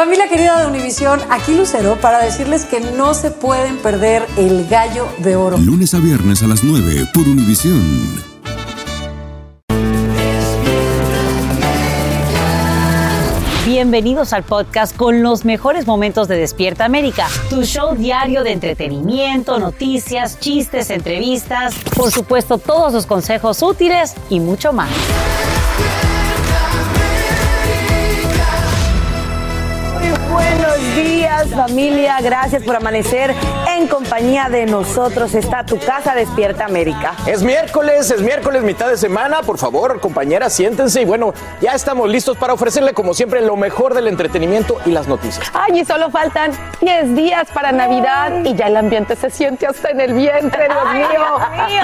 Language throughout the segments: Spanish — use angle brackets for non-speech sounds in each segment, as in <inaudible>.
Familia querida de Univisión, aquí Lucero para decirles que no se pueden perder el gallo de oro. Lunes a viernes a las 9 por Univisión. Bienvenidos al podcast con los mejores momentos de Despierta América, tu show diario de entretenimiento, noticias, chistes, entrevistas, por supuesto todos los consejos útiles y mucho más. Buenos días familia, gracias por amanecer en compañía de nosotros. Está tu casa Despierta América. Es miércoles, es miércoles, mitad de semana. Por favor, compañeras, siéntense y bueno, ya estamos listos para ofrecerle como siempre lo mejor del entretenimiento y las noticias. Ay, y solo faltan 10 días para Navidad y ya el ambiente se siente hasta en el vientre, Dios mío. mío.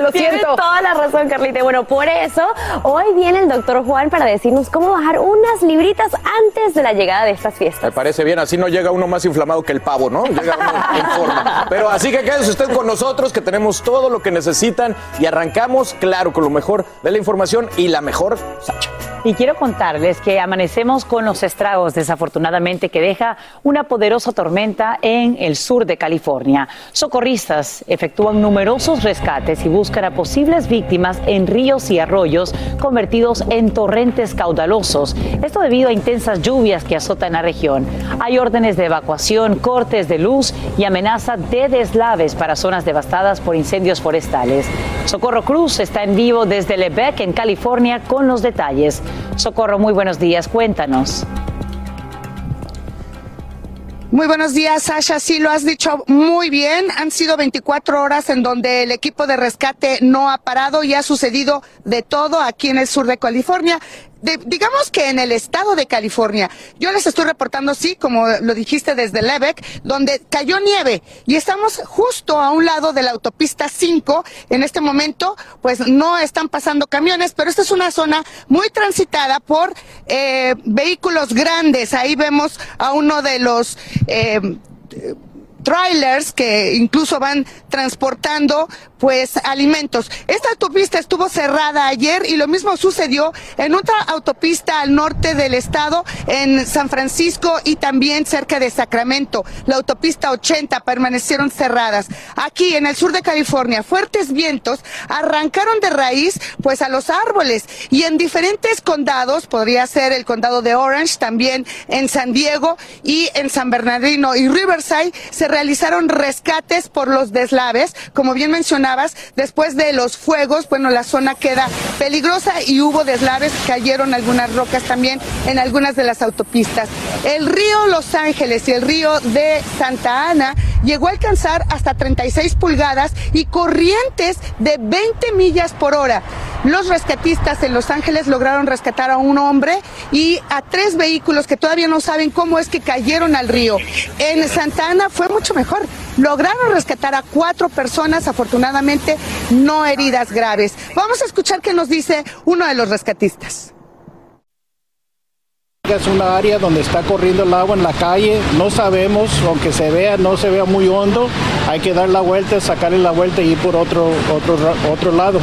<laughs> lo siento. toda la razón, Carlita. Bueno, por eso hoy viene el doctor Juan para decirnos cómo bajar unas libritas antes de la llegada de estas fiestas. Me parece bien, así no llega uno más inflamado que el pavo, ¿no? Llega uno en forma. Pero así que quédense usted con nosotros, que tenemos todo lo que necesitan y arrancamos, claro, con lo mejor de la información y la mejor Sacha. Y quiero contarles que amanecemos con los estragos, desafortunadamente, que deja una poderosa tormenta en el sur de California. Socorristas efectúan numerosos rescates y buscan a posibles víctimas en ríos y arroyos convertidos en torrentes caudalosos. Esto debido a intensas lluvias que azotan la región. Hay órdenes de evacuación, cortes de luz y amenaza de deslaves para zonas devastadas por incendios forestales. Socorro Cruz está en vivo desde Lebec, en California, con los detalles. Socorro, muy buenos días, cuéntanos. Muy buenos días, Sasha. Sí, lo has dicho muy bien. Han sido 24 horas en donde el equipo de rescate no ha parado y ha sucedido de todo aquí en el sur de California digamos que en el estado de California, yo les estoy reportando, sí, como lo dijiste desde Lebec, donde cayó nieve y estamos justo a un lado de la autopista 5. En este momento, pues no están pasando camiones, pero esta es una zona muy transitada por eh, vehículos grandes. Ahí vemos a uno de los... Eh, trailers que incluso van transportando pues alimentos. Esta autopista estuvo cerrada ayer y lo mismo sucedió en otra autopista al norte del estado, en San Francisco y también cerca de Sacramento. La autopista 80 permanecieron cerradas. Aquí en el sur de California, fuertes vientos arrancaron de raíz pues a los árboles y en diferentes condados, podría ser el condado de Orange, también en San Diego y en San Bernardino y Riverside, se realizaron rescates por los deslaves, como bien mencionaba después de los fuegos, bueno, la zona queda peligrosa y hubo deslaves, cayeron algunas rocas también en algunas de las autopistas. El río Los Ángeles y el río de Santa Ana llegó a alcanzar hasta 36 pulgadas y corrientes de 20 millas por hora. Los rescatistas en Los Ángeles lograron rescatar a un hombre y a tres vehículos que todavía no saben cómo es que cayeron al río. En Santa Ana fue mucho mejor. Lograron rescatar a cuatro personas, afortunadamente no heridas graves. Vamos a escuchar qué nos dice uno de los rescatistas. Es una área donde está corriendo el agua en la calle, no sabemos, aunque se vea, no se vea muy hondo, hay que dar la vuelta, sacarle la vuelta y ir por otro, otro, otro lado.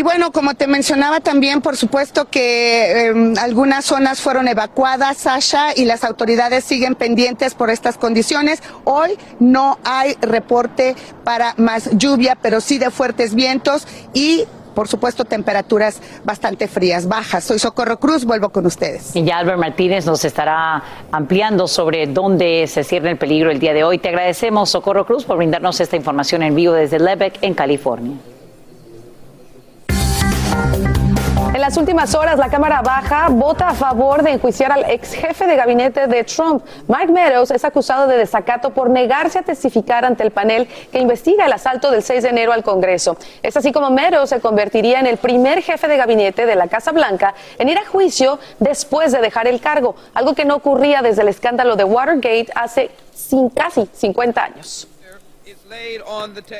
Y bueno, como te mencionaba también, por supuesto que em, algunas zonas fueron evacuadas, Sasha, y las autoridades siguen pendientes por estas condiciones. Hoy no hay reporte para más lluvia, pero sí de fuertes vientos y por supuesto, temperaturas bastante frías, bajas. Soy Socorro Cruz, vuelvo con ustedes. Y ya Albert Martínez nos estará ampliando sobre dónde se cierra el peligro el día de hoy. Te agradecemos, Socorro Cruz, por brindarnos esta información en vivo desde Lebec, en California. En las últimas horas, la Cámara Baja vota a favor de enjuiciar al ex jefe de gabinete de Trump. Mike Meadows es acusado de desacato por negarse a testificar ante el panel que investiga el asalto del 6 de enero al Congreso. Es así como Meadows se convertiría en el primer jefe de gabinete de la Casa Blanca en ir a juicio después de dejar el cargo, algo que no ocurría desde el escándalo de Watergate hace casi 50 años.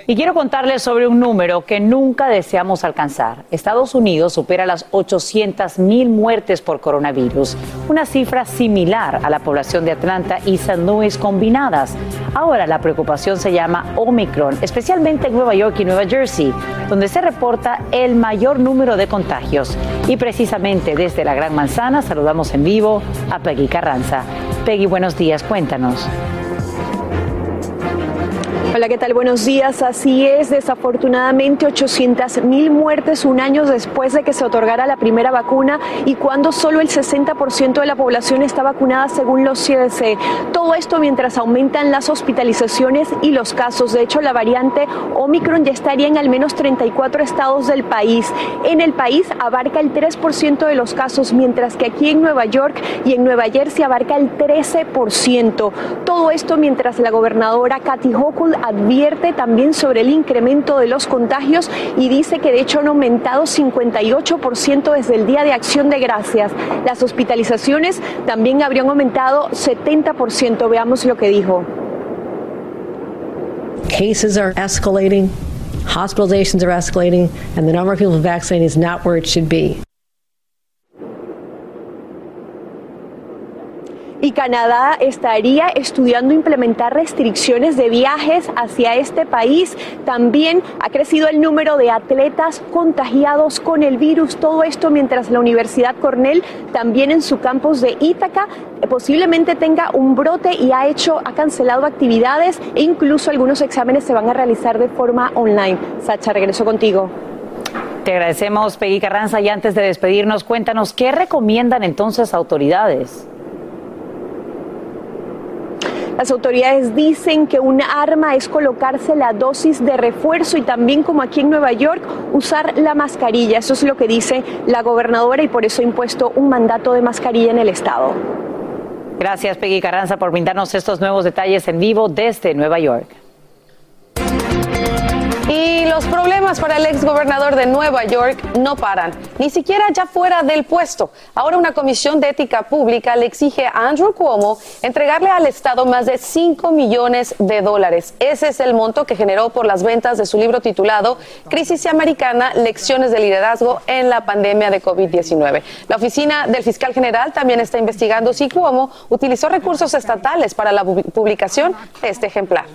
Y quiero contarles sobre un número que nunca deseamos alcanzar. Estados Unidos supera las 800 mil muertes por coronavirus, una cifra similar a la población de Atlanta y San Luis combinadas. Ahora la preocupación se llama Omicron, especialmente en Nueva York y Nueva Jersey, donde se reporta el mayor número de contagios. Y precisamente desde la Gran Manzana saludamos en vivo a Peggy Carranza. Peggy, buenos días, cuéntanos. Hola, ¿qué tal? Buenos días. Así es, desafortunadamente 800 mil muertes un año después de que se otorgara la primera vacuna y cuando solo el 60% de la población está vacunada según los CDC. Todo esto mientras aumentan las hospitalizaciones y los casos. De hecho, la variante Omicron ya estaría en al menos 34 estados del país. En el país abarca el 3% de los casos, mientras que aquí en Nueva York y en Nueva Jersey abarca el 13%. Todo esto mientras la gobernadora Kathy Hochul advierte también sobre el incremento de los contagios y dice que de hecho han aumentado 58% desde el Día de Acción de Gracias. Las hospitalizaciones también habrían aumentado 70%. Veamos lo que dijo. Cases are escalating, hospitalizations are escalating, and the number of people vaccinated is not where it should be. Y Canadá estaría estudiando implementar restricciones de viajes hacia este país. También ha crecido el número de atletas contagiados con el virus. Todo esto mientras la Universidad Cornell también en su campus de Ítaca posiblemente tenga un brote y ha hecho, ha cancelado actividades e incluso algunos exámenes se van a realizar de forma online. Sacha, regreso contigo. Te agradecemos, Peggy Carranza, y antes de despedirnos, cuéntanos, ¿qué recomiendan entonces autoridades? Las autoridades dicen que un arma es colocarse la dosis de refuerzo y también como aquí en Nueva York usar la mascarilla. Eso es lo que dice la gobernadora y por eso ha impuesto un mandato de mascarilla en el estado. Gracias Peggy Carranza por brindarnos estos nuevos detalles en vivo desde Nueva York. Y los problemas para el ex gobernador de Nueva York no paran, ni siquiera ya fuera del puesto. Ahora una comisión de ética pública le exige a Andrew Cuomo entregarle al Estado más de 5 millones de dólares. Ese es el monto que generó por las ventas de su libro titulado Crisis Americana, Lecciones de Liderazgo en la Pandemia de COVID-19. La oficina del fiscal general también está investigando si Cuomo utilizó recursos estatales para la publicación de este ejemplar.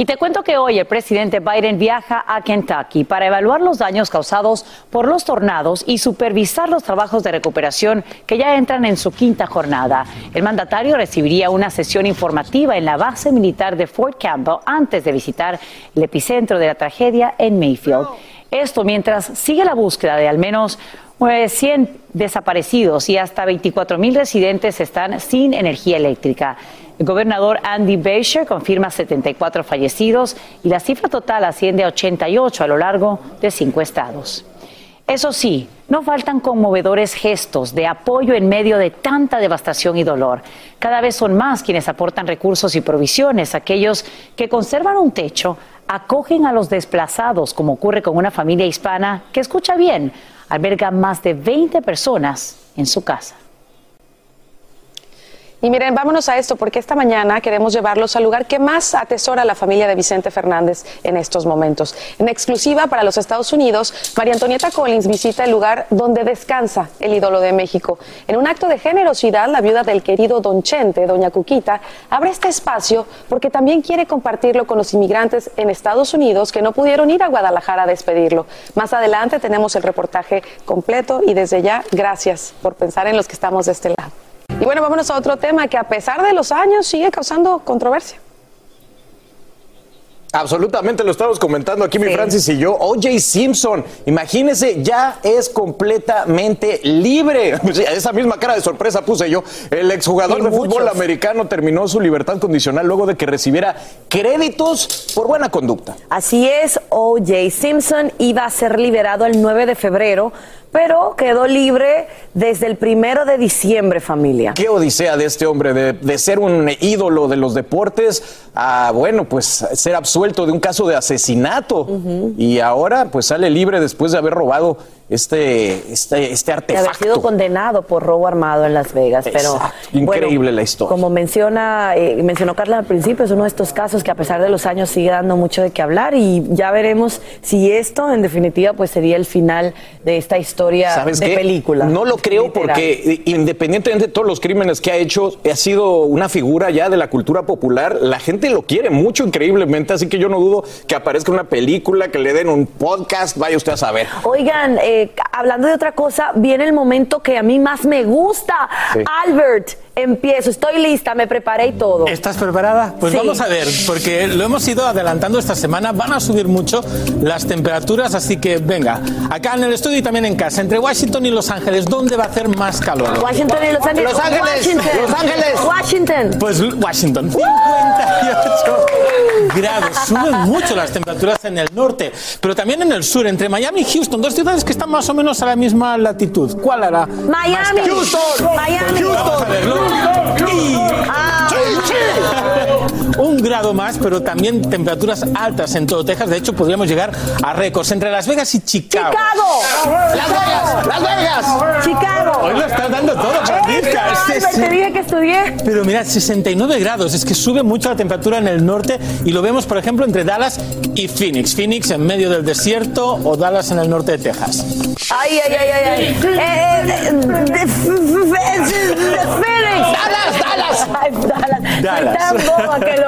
Y te cuento que hoy el presidente Biden viaja a Kentucky para evaluar los daños causados por los tornados y supervisar los trabajos de recuperación que ya entran en su quinta jornada. El mandatario recibiría una sesión informativa en la base militar de Fort Campbell antes de visitar el epicentro de la tragedia en Mayfield. Esto mientras sigue la búsqueda de al menos 100 pues, desaparecidos y hasta 24 mil residentes están sin energía eléctrica. El gobernador Andy Beshear confirma 74 fallecidos y la cifra total asciende a 88 a lo largo de cinco estados. Eso sí, no faltan conmovedores gestos de apoyo en medio de tanta devastación y dolor. Cada vez son más quienes aportan recursos y provisiones, aquellos que conservan un techo, acogen a los desplazados, como ocurre con una familia hispana que escucha bien, alberga más de 20 personas en su casa. Y miren, vámonos a esto porque esta mañana queremos llevarlos al lugar que más atesora la familia de Vicente Fernández en estos momentos. En exclusiva para los Estados Unidos, María Antonieta Collins visita el lugar donde descansa el ídolo de México. En un acto de generosidad, la viuda del querido Don Chente, Doña Cuquita, abre este espacio porque también quiere compartirlo con los inmigrantes en Estados Unidos que no pudieron ir a Guadalajara a despedirlo. Más adelante tenemos el reportaje completo y desde ya, gracias por pensar en los que estamos de este lado. Y bueno, vámonos a otro tema que a pesar de los años sigue causando controversia. Absolutamente, lo estamos comentando aquí mi Francis y yo. OJ Simpson, imagínese, ya es completamente libre. <laughs> Esa misma cara de sorpresa puse yo. El exjugador de fútbol americano terminó su libertad condicional luego de que recibiera créditos por buena conducta. Así es, OJ Simpson iba a ser liberado el 9 de febrero pero quedó libre desde el primero de diciembre, familia. Qué odisea de este hombre, de, ser un ídolo de los deportes a, bueno, pues ser absuelto de un caso de asesinato. Y ahora, pues sale libre después de haber robado este, este, este De haber artefacto. sido condenado por robo armado en Las Vegas. Pero Exacto. Increíble la historia. Como menciona, eh, mencionó Carla al principio, es uno de estos casos que a pesar de los años sigue dando mucho de qué hablar y ya veremos si esto, en definitiva, pues sería el final de esta historia ¿Sabes de qué? película. No lo creo literal. porque eh, independientemente de todos los crímenes que ha hecho, ha sido una figura ya de la cultura popular. La gente lo quiere mucho increíblemente, así que yo no dudo que aparezca una película, que le den un podcast, vaya usted a saber. Oigan, eh, hablando de otra cosa, viene el momento que a mí más me gusta. Sí. Albert, empiezo, estoy lista, me preparé y todo. ¿Estás preparada? Pues Sí. vamos a ver, porque lo hemos ido adelantando esta semana, van a subir mucho las temperaturas, así que venga, acá en el estudio y también en casa, entre Washington y Los Ángeles, ¿dónde va a hacer más calor? Washington y Los Ángeles. Los Ángeles, Washington. Los Ángeles. Washington. Pues Washington, 58 grados. Suben mucho las temperaturas en el norte, pero también en el sur, entre Miami y Houston, dos ciudades que están más o menos a la misma latitud. ¿Cuál hará? Miami. Miami. Un grado más, pero también temperaturas altas en todo Texas. De hecho, podríamos llegar a récords entre Las Vegas y Chicago. Chicago. ¡Las Vegas! ¡Las Vegas! Chicago. Hoy lo estás dando todo, sí. te dije que estudié. Pero mira, 69 grados, es que sube mucho la temperatura en el norte y lo vemos, por ejemplo, entre Dallas y Phoenix. Phoenix en medio del desierto o Dallas en el norte de Texas. Ay, ay, ay, ay. Eh, eh, Phoenix. ¡Dallas, Dallas! Ay, Dallas. Dallas. Tan boba que lo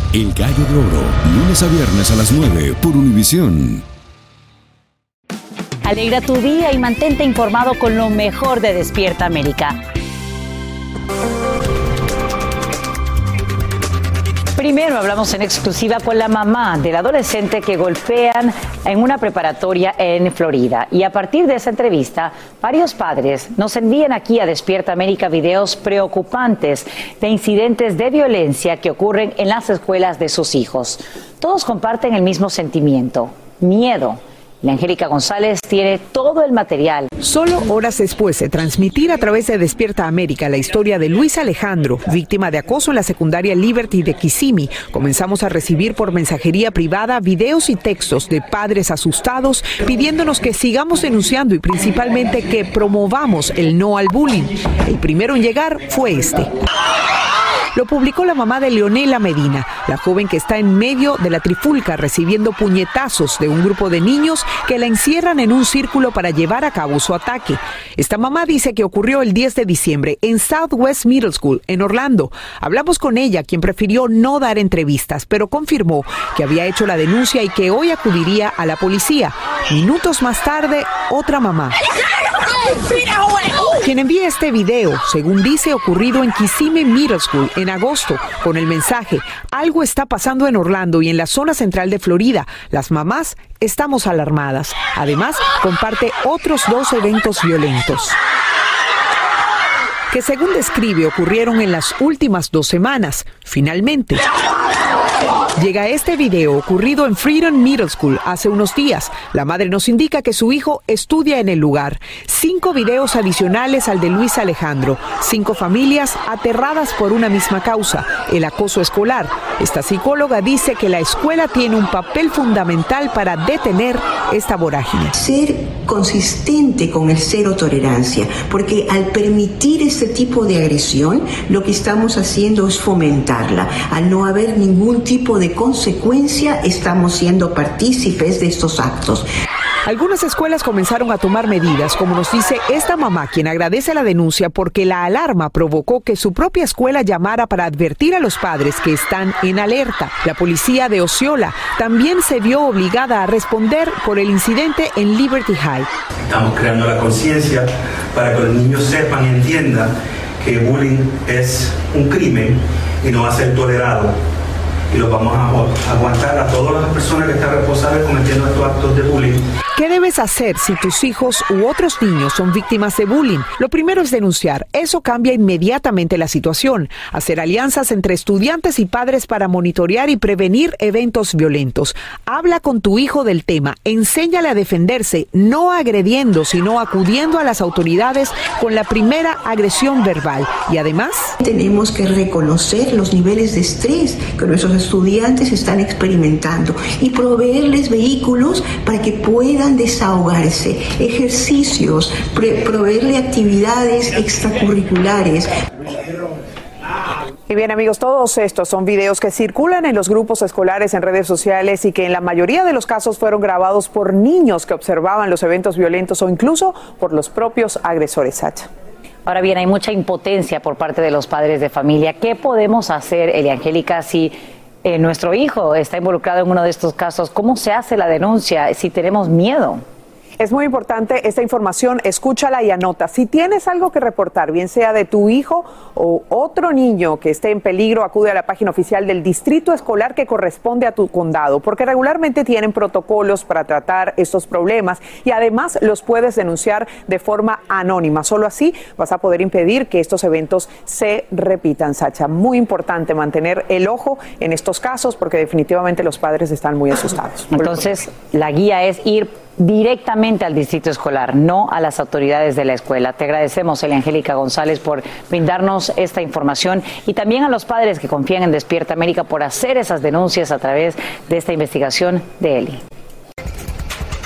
El Gallo de Oro, lunes a viernes a las 9 por Univisión. Alegra tu día y mantente informado con lo mejor de Despierta América. Primero hablamos en exclusiva con la mamá del adolescente que golpean en una preparatoria en Florida. Y a partir de esa entrevista, varios padres nos envían aquí a Despierta América videos preocupantes de incidentes de violencia que ocurren en las escuelas de sus hijos. Todos comparten el mismo sentimiento, miedo. La Angélica González tiene todo el material. Solo horas después de transmitir a través de Despierta América la historia de Luis Alejandro, víctima de acoso en la secundaria Liberty de Kissimmee, comenzamos a recibir por mensajería privada videos y textos de padres asustados pidiéndonos que sigamos denunciando y principalmente que promovamos el no al bullying. El primero en llegar fue este. Lo publicó la mamá de Leonela Medina, la joven que está en medio de la trifulca recibiendo puñetazos de un grupo de niños que la encierran en un círculo para llevar a cabo su ataque. Esta mamá dice que ocurrió el 10 de diciembre en Southwest Middle School, en Orlando. Hablamos con ella, quien prefirió no dar entrevistas, pero confirmó que había hecho la denuncia y que hoy acudiría a la policía. Minutos más tarde, otra mamá. Quien envía este video, según dice, ocurrido en Kissimmee Middle School en agosto, con el mensaje, algo está pasando en Orlando y en la zona central de Florida. Las mamás estamos alarmadas. Además, comparte otros dos eventos violentos que según describe ocurrieron en las últimas dos semanas. Finalmente, llega este video ocurrido en Freedom Middle School hace unos días. La madre nos indica que su hijo estudia en el lugar. Cinco videos adicionales al de Luis Alejandro. Cinco familias aterradas por una misma causa, el acoso escolar. Esta psicóloga dice que la escuela tiene un papel fundamental para detener esta vorágine. Ser consistente con el cero tolerancia, porque al permitir este tipo de agresión, lo que estamos haciendo es fomentarla. Al no haber ningún tipo de consecuencia, estamos siendo partícipes de estos actos. Algunas escuelas comenzaron a tomar medidas, como nos dice esta mamá, quien agradece la denuncia porque la alarma provocó que su propia escuela llamara para advertir a los padres que están en alerta. La policía de Osceola también se vio obligada a responder por el incidente en Liberty High. Estamos creando la conciencia para que los niños sepan y entiendan que bullying es un crimen y no va a ser tolerado. Y lo vamos a agu- aguantar a todas las personas que están responsables cometiendo estos actos de bullying. ¿Qué debes hacer si tus hijos u otros niños son víctimas de bullying? Lo primero es denunciar. Eso cambia inmediatamente la situación. Hacer alianzas entre estudiantes y padres para monitorear y prevenir eventos violentos. Habla con tu hijo del tema. Enséñale a defenderse, no agrediendo, sino acudiendo a las autoridades con la primera agresión verbal. Y además... Tenemos que reconocer los niveles de estrés que nuestros estudiantes están experimentando y proveerles vehículos para que puedan desahogarse, ejercicios, proveerle actividades extracurriculares. Y bien amigos, todos estos son videos que circulan en los grupos escolares en redes sociales y que en la mayoría de los casos fueron grabados por niños que observaban los eventos violentos o incluso por los propios agresores. Sacha. Ahora bien, hay mucha impotencia por parte de los padres de familia. ¿Qué podemos hacer, Eliangélica, si eh, nuestro hijo está involucrado en uno de estos casos? ¿Cómo se hace la denuncia si tenemos miedo? Es muy importante esta información, escúchala y anota. Si tienes algo que reportar, bien sea de tu hijo o otro niño que esté en peligro, acude a la página oficial del distrito escolar que corresponde a tu condado, porque regularmente tienen protocolos para tratar estos problemas y además los puedes denunciar de forma anónima. Solo así vas a poder impedir que estos eventos se repitan, Sacha. Muy importante mantener el ojo en estos casos porque definitivamente los padres están muy asustados. Entonces, la guía es ir directamente al distrito escolar, no a las autoridades de la escuela. Te agradecemos, Elia Angélica González, por brindarnos esta información y también a los padres que confían en Despierta América por hacer esas denuncias a través de esta investigación de Eli.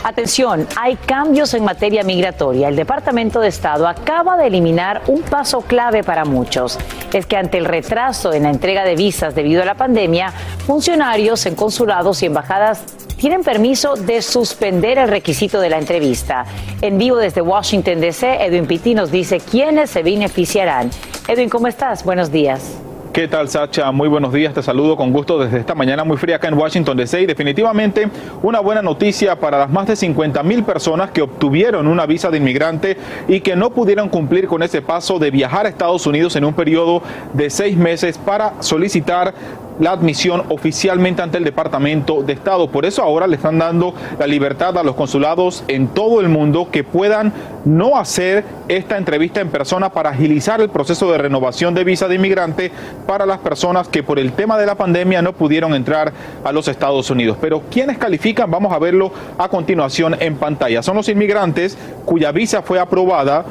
Atención, hay cambios en materia migratoria. El Departamento de Estado acaba de eliminar un paso clave para muchos. Es que ante el retraso en la entrega de visas debido a la pandemia, funcionarios en consulados y embajadas tienen permiso de suspender el requisito de la entrevista. En vivo desde Washington, D.C., Edwin Pitti nos dice quiénes se beneficiarán. Edwin, ¿cómo estás? Buenos días. ¿Qué tal, Sacha? Muy buenos días. Te saludo con gusto desde esta mañana muy fría acá en Washington DC. definitivamente una buena noticia para las más de 50 mil personas que obtuvieron una visa de inmigrante y que no pudieron cumplir con ese paso de viajar a Estados Unidos en un periodo de seis meses para solicitar la admisión oficialmente ante el Departamento de Estado. Por eso ahora le están dando la libertad a los consulados en todo el mundo que puedan no hacer esta entrevista en persona para agilizar el proceso de renovación de visa de inmigrante para las personas que por el tema de la pandemia no pudieron entrar a los Estados Unidos. Pero ¿quiénes califican? Vamos a verlo a continuación en pantalla. Son los inmigrantes cuya visa fue aprobada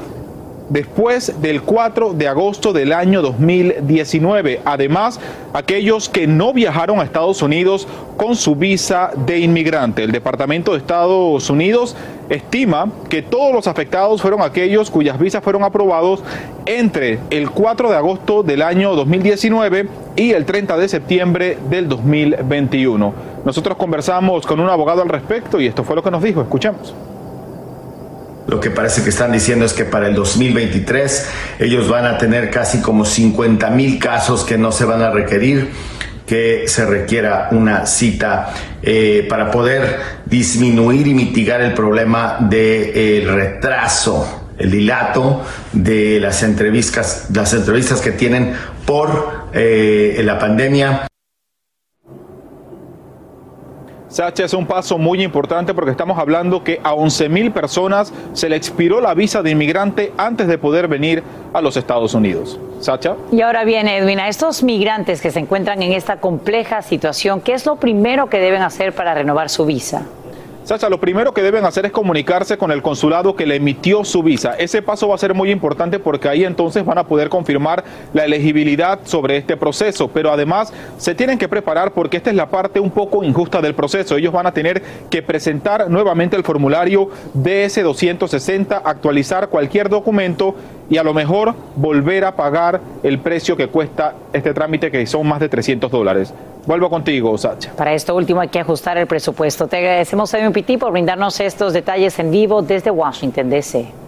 después del 4 de agosto del año 2019. Además, aquellos que no viajaron a Estados Unidos con su visa de inmigrante. El Departamento de Estados Unidos estima que todos los afectados fueron aquellos cuyas visas fueron aprobados entre el 4 de agosto del año 2019 y el 30 de septiembre del 2021. Nosotros conversamos con un abogado al respecto y esto fue lo que nos dijo. Escuchemos. Lo que parece que están diciendo es que para el 2023 ellos van a tener casi como 50 mil casos que no se van a requerir que se requiera una cita eh, para poder disminuir y mitigar el problema del retraso, el dilato de las entrevistas, las entrevistas que tienen por eh, la pandemia. Sacha, es un paso muy importante porque estamos hablando que a 11 mil personas se le expiró la visa de inmigrante antes de poder venir a los Estados Unidos. Sacha. Y ahora viene, Edwin, a estos migrantes que se encuentran en esta compleja situación, ¿qué es lo primero que deben hacer para renovar su visa? Sacha, lo primero que deben hacer es comunicarse con el consulado que le emitió su visa. Ese paso va a ser muy importante porque ahí entonces van a poder confirmar la elegibilidad sobre este proceso. Pero además se tienen que preparar porque esta es la parte un poco injusta del proceso. Ellos van a tener que presentar nuevamente el formulario DS260, actualizar cualquier documento y a lo mejor volver a pagar el precio que cuesta este trámite que son más de 300 dólares. Vuelvo contigo, Sacha. Para esto último hay que ajustar el presupuesto. Te agradecemos, a Piti, por brindarnos estos detalles en vivo desde Washington, D.C.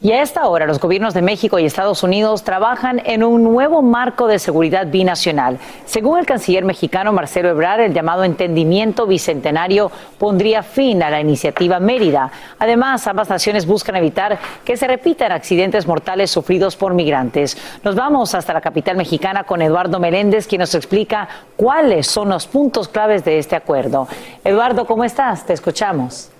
Y a esta hora los gobiernos de México y Estados Unidos trabajan en un nuevo marco de seguridad binacional. Según el canciller mexicano Marcelo Ebrard, el llamado entendimiento bicentenario pondría fin a la iniciativa Mérida. Además, ambas naciones buscan evitar que se repitan accidentes mortales sufridos por migrantes. Nos vamos hasta la capital mexicana con Eduardo Meléndez, quien nos explica cuáles son los puntos claves de este acuerdo. Eduardo, ¿cómo estás? Te escuchamos.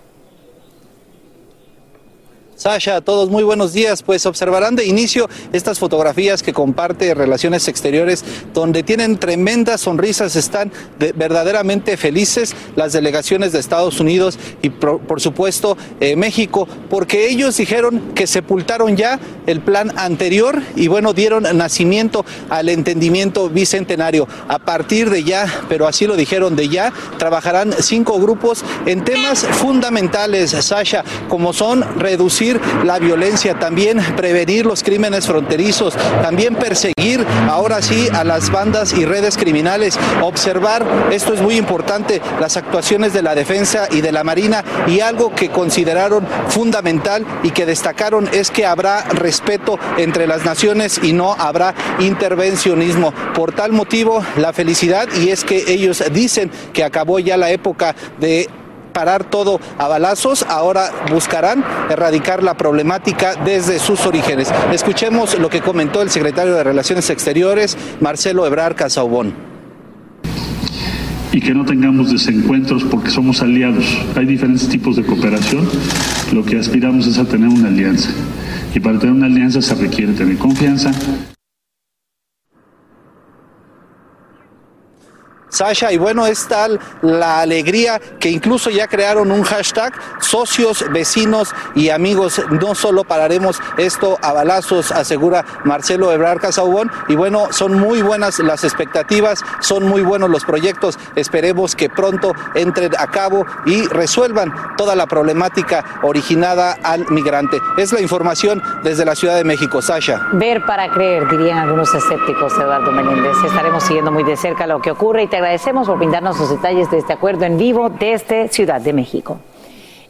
Sasha, a todos muy buenos días. Pues observarán de inicio estas fotografías que comparte Relaciones Exteriores, donde tienen tremendas sonrisas, están verdaderamente felices las delegaciones de Estados Unidos y por, supuesto eh, México, porque ellos dijeron que sepultaron ya el plan anterior y bueno, dieron nacimiento al entendimiento bicentenario. A partir de ya, pero así lo dijeron de ya, trabajarán cinco grupos en temas fundamentales, Sasha, como son reducir la violencia, también prevenir los crímenes fronterizos, también perseguir ahora sí a las bandas y redes criminales, observar, esto es muy importante, las actuaciones de la defensa y de la Marina y algo que consideraron fundamental y que destacaron es que habrá respeto entre las naciones y no habrá intervencionismo. Por tal motivo, la felicidad y es que ellos dicen que acabó ya la época de parar todo a balazos, ahora buscarán erradicar la problemática desde sus orígenes. Escuchemos lo que comentó el secretario de Relaciones Exteriores, Marcelo Ebrar Casaubón y que no tengamos desencuentros porque somos aliados. Hay diferentes tipos de cooperación. Lo que aspiramos es a tener una alianza. Y para tener una alianza se requiere tener confianza, Sasha, y bueno, es tal la alegría que incluso ya crearon un hashtag, socios, vecinos y amigos, no solo pararemos esto a balazos, asegura Marcelo Ebrar Casaubón, y bueno, son muy buenas las expectativas, son muy buenos los proyectos, esperemos que pronto entren a cabo y resuelvan toda la problemática originada al migrante. Es la información desde la Ciudad de México, Sasha. Ver para creer, dirían algunos escépticos, Eduardo Menéndez. Estaremos siguiendo muy de cerca lo que ocurre y te agradecemos por brindarnos los detalles de este acuerdo en vivo desde Ciudad de México.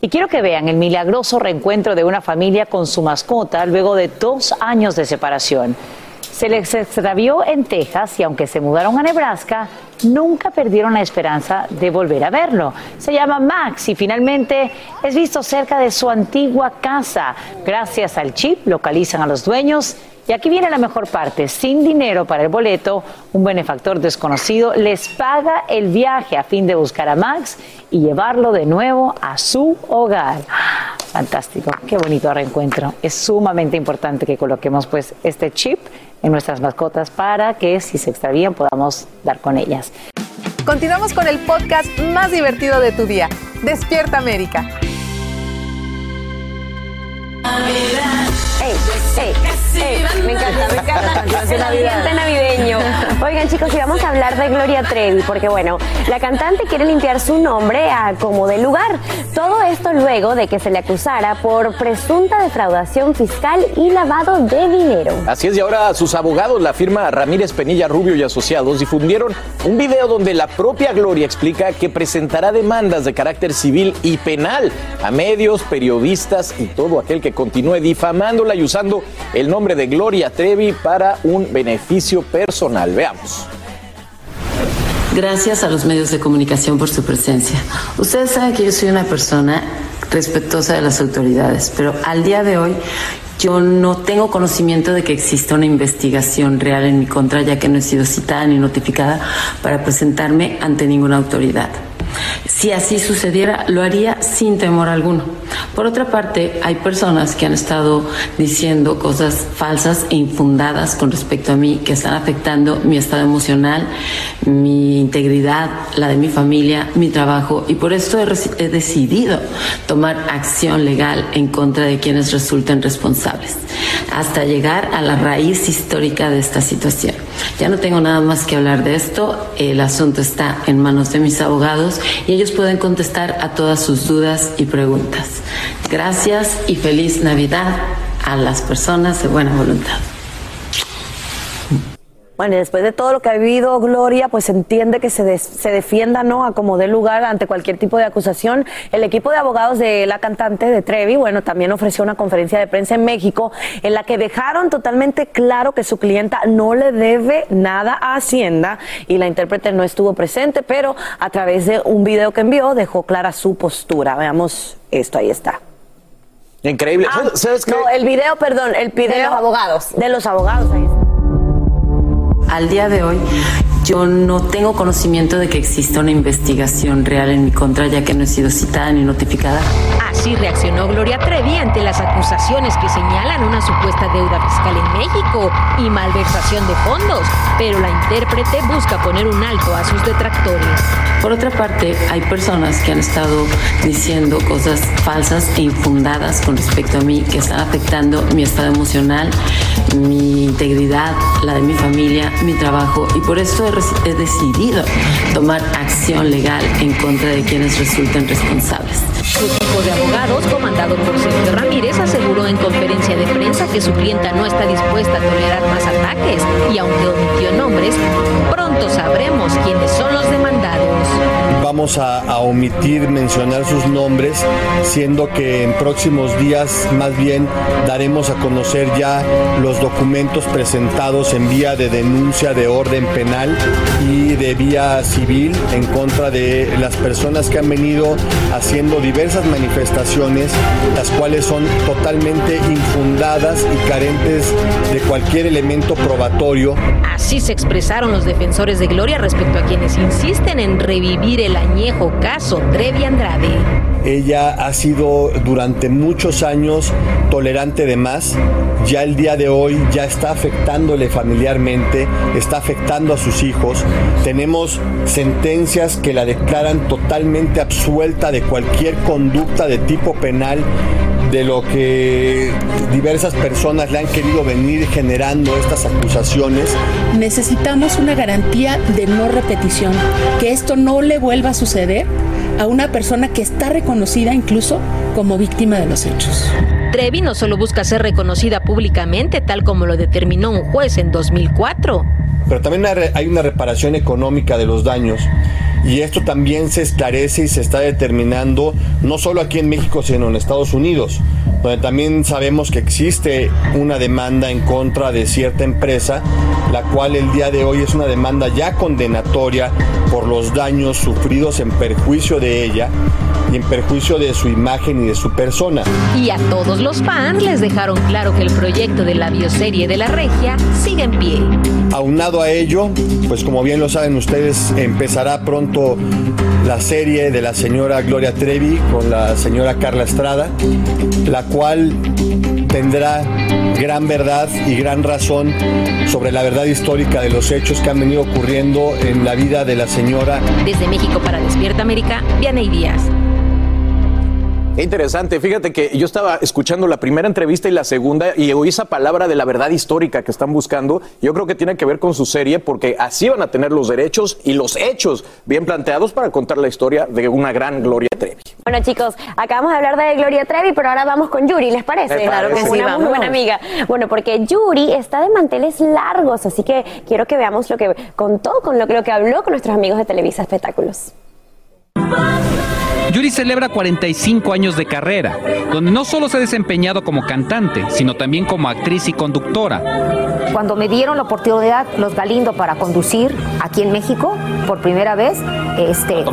Y quiero que vean el milagroso reencuentro de una familia con su mascota luego de dos años de separación. Se les extravió en Texas y aunque se mudaron a Nebraska, nunca perdieron la esperanza de volver a verlo. Se llama Max y finalmente es visto cerca de su antigua casa. Gracias al chip localizan a los dueños y aquí viene la mejor parte. Sin dinero para el boleto, un benefactor desconocido les paga el viaje a fin de buscar a Max y llevarlo de nuevo a su hogar. <gasps> Fantástico, qué bonito reencuentro. Es sumamente importante que coloquemos pues este chip en nuestras mascotas para que si se extravían podamos dar con ellas. Continuamos con el podcast más divertido de tu día. Despierta América. Me encanta, me encanta. <laughs> El ambiente navideño. Oigan, chicos, y vamos a hablar de Gloria Trevi, porque bueno, la cantante quiere limpiar su nombre a como de lugar. Todo esto luego de que se le acusara por presunta defraudación fiscal y lavado de dinero. Así es, y ahora sus abogados, la firma Ramírez Penilla Rubio y Asociados, difundieron un video donde la propia Gloria explica que presentará demandas de carácter civil y penal a medios, periodistas y todo aquel que continúe difamándola usando el nombre de Gloria Trevi para un beneficio personal. Veamos. Gracias a los medios de comunicación por su presencia. Ustedes saben que yo soy una persona respetuosa de las autoridades, pero al día de hoy yo no tengo conocimiento de que exista una investigación real en mi contra, ya que no he sido citada ni notificada para presentarme ante ninguna autoridad. Si así sucediera, lo haría sin temor alguno. Por otra parte, hay personas que han estado diciendo cosas falsas e infundadas con respecto a mí que están afectando mi estado emocional, mi integridad, la de mi familia, mi trabajo y por esto he, decidido tomar acción legal en contra de quienes resulten responsables hasta llegar a la raíz histórica de esta situación. Ya no tengo nada más que hablar de esto, el asunto está en manos de mis abogados y ellos pueden contestar a todas sus dudas y preguntas. Gracias y feliz Navidad a las personas de buena voluntad. Bueno, después de todo lo que ha vivido Gloria, pues entiende que se, se defienda, ¿no? A como dé lugar ante cualquier tipo de acusación. El equipo de abogados de la cantante de Trevi, bueno, también ofreció una conferencia de prensa en México en la que dejaron totalmente claro que su clienta no le debe nada a Hacienda y la intérprete no estuvo presente, pero a través de un video que envió dejó clara su postura. Veamos esto, ahí está. Increíble. Ah, ¿Sabes qué? No, el video, perdón, el video. De los abogados. De los abogados, ahí está. Al día de hoy Yo no tengo conocimiento de que exista una investigación real en mi contra, ya que no he sido citada ni notificada. Así reaccionó Gloria Trevi ante las acusaciones que señalan una supuesta deuda fiscal en México y malversación de fondos, pero la intérprete busca poner un alto a sus detractores. Por otra parte, hay personas que han estado diciendo cosas falsas e infundadas con respecto a mí que están afectando mi estado emocional, mi integridad, la de mi familia, mi trabajo y por eso he, he decidido tomar acción legal en contra de quienes resulten responsables. Su equipo de abogados, comandado por Sergio Ramírez, aseguró en conferencia de prensa que su clienta no está dispuesta a tolerar más ataques y aunque omitió nombres, pronto sabremos quiénes son los demandados. Vamos a, a omitir mencionar sus nombres, siendo que en próximos días más bien daremos a conocer ya los documentos presentados en vía de denuncia de orden penal y de vía civil en contra de las personas que han venido haciendo diversas manifestaciones, las cuales son totalmente infundadas y carentes de cualquier elemento probatorio. Así se expresaron los defensores de Gloria respecto a quienes insisten en revivir el añejo caso Trevi Andrade. Ella ha sido durante muchos años tolerante de más. Ya el día de hoy ya está afectándole familiarmente, está afectando a sus hijos. Tenemos sentencias que la declaran totalmente absuelta de cualquier conducta de tipo penal de lo que diversas personas le han querido venir generando estas acusaciones. Necesitamos una garantía de no repetición, que esto no le vuelva a suceder a una persona que está reconocida incluso como víctima de los hechos. Trevi no solo busca ser reconocida públicamente, tal como lo determinó un juez en 2004. Pero también hay una reparación económica de los daños. Y esto también se esclarece y se está determinando no solo aquí en México, sino en Estados Unidos, donde también sabemos que existe una demanda en contra de cierta empresa, la cual el día de hoy es una demanda ya condenatoria por los daños sufridos en perjuicio de ella y en perjuicio de su imagen y de su persona. Y a todos los fans les dejaron claro que el proyecto de la bioserie de la regia sigue en pie. Aunado a ello, pues como bien lo saben ustedes, empezará pronto la serie de la señora Gloria Trevi con la señora Carla Estrada, la cual tendrá gran verdad y gran razón sobre la verdad histórica de los hechos que han venido ocurriendo en la vida de la señora. Desde México para Despierta América, Vianey Díaz. Qué interesante. Fíjate que yo estaba escuchando la primera entrevista y la segunda y oí esa palabra de la verdad histórica que están buscando. Yo creo que tiene que ver con su serie porque así van a tener los derechos y los hechos bien planteados para contar la historia de una gran Gloria Trevi. Bueno, chicos, acabamos de hablar de Gloria Trevi, pero ahora vamos con Yuri, ¿les parece? Claro que sí, una muy buena amiga. Bueno, porque Yuri está de manteles largos, así que quiero que veamos lo que contó, con lo, lo que habló con nuestros amigos de Televisa Espectáculos. Yuri celebra 45 años de carrera, donde no solo se ha desempeñado como cantante, sino también como actriz y conductora. Cuando me dieron la oportunidad los Galindo para conducir aquí en México por primera vez, este,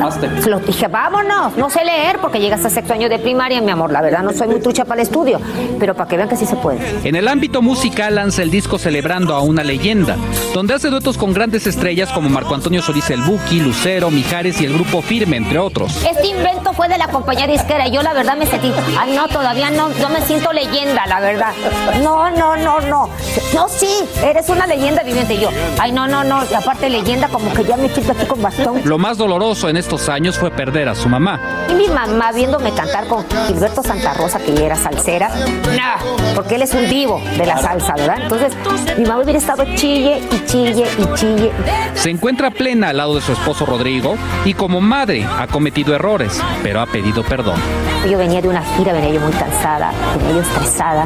lo dije, vámonos, no sé leer porque llegas a sexto año de primaria, mi amor, la verdad no soy muy trucha para el estudio, pero para que vean que sí se puede. En el ámbito musical lanza el disco Celebrando a una leyenda, donde hace duetos con grandes estrellas como Marco Antonio Solís el Buki, Lucero, Mijares y el grupo Firme, entre otros. Este invento fue de la compañía disquera y yo la verdad me sentí, ay no, todavía no, no me siento leyenda, la verdad. No, no, no, no. No, sí, eres una leyenda viviente. Y yo, ay no, no, no, y aparte leyenda como que ya me siento aquí con bastón. Lo más doloroso en estos años fue perder a su mamá. Y mi mamá viéndome cantar con Gilberto Santa Rosa, que era salsera, no, porque él es un divo de la salsa, ¿verdad? Entonces, mi mamá hubiera estado chille y chille y chille. Se encuentra plena al lado de su esposo Rodrigo y como madre ha cometido errores, pero ha pedido perdón. Yo venía de una gira, venía yo muy cansada, venía yo estresada.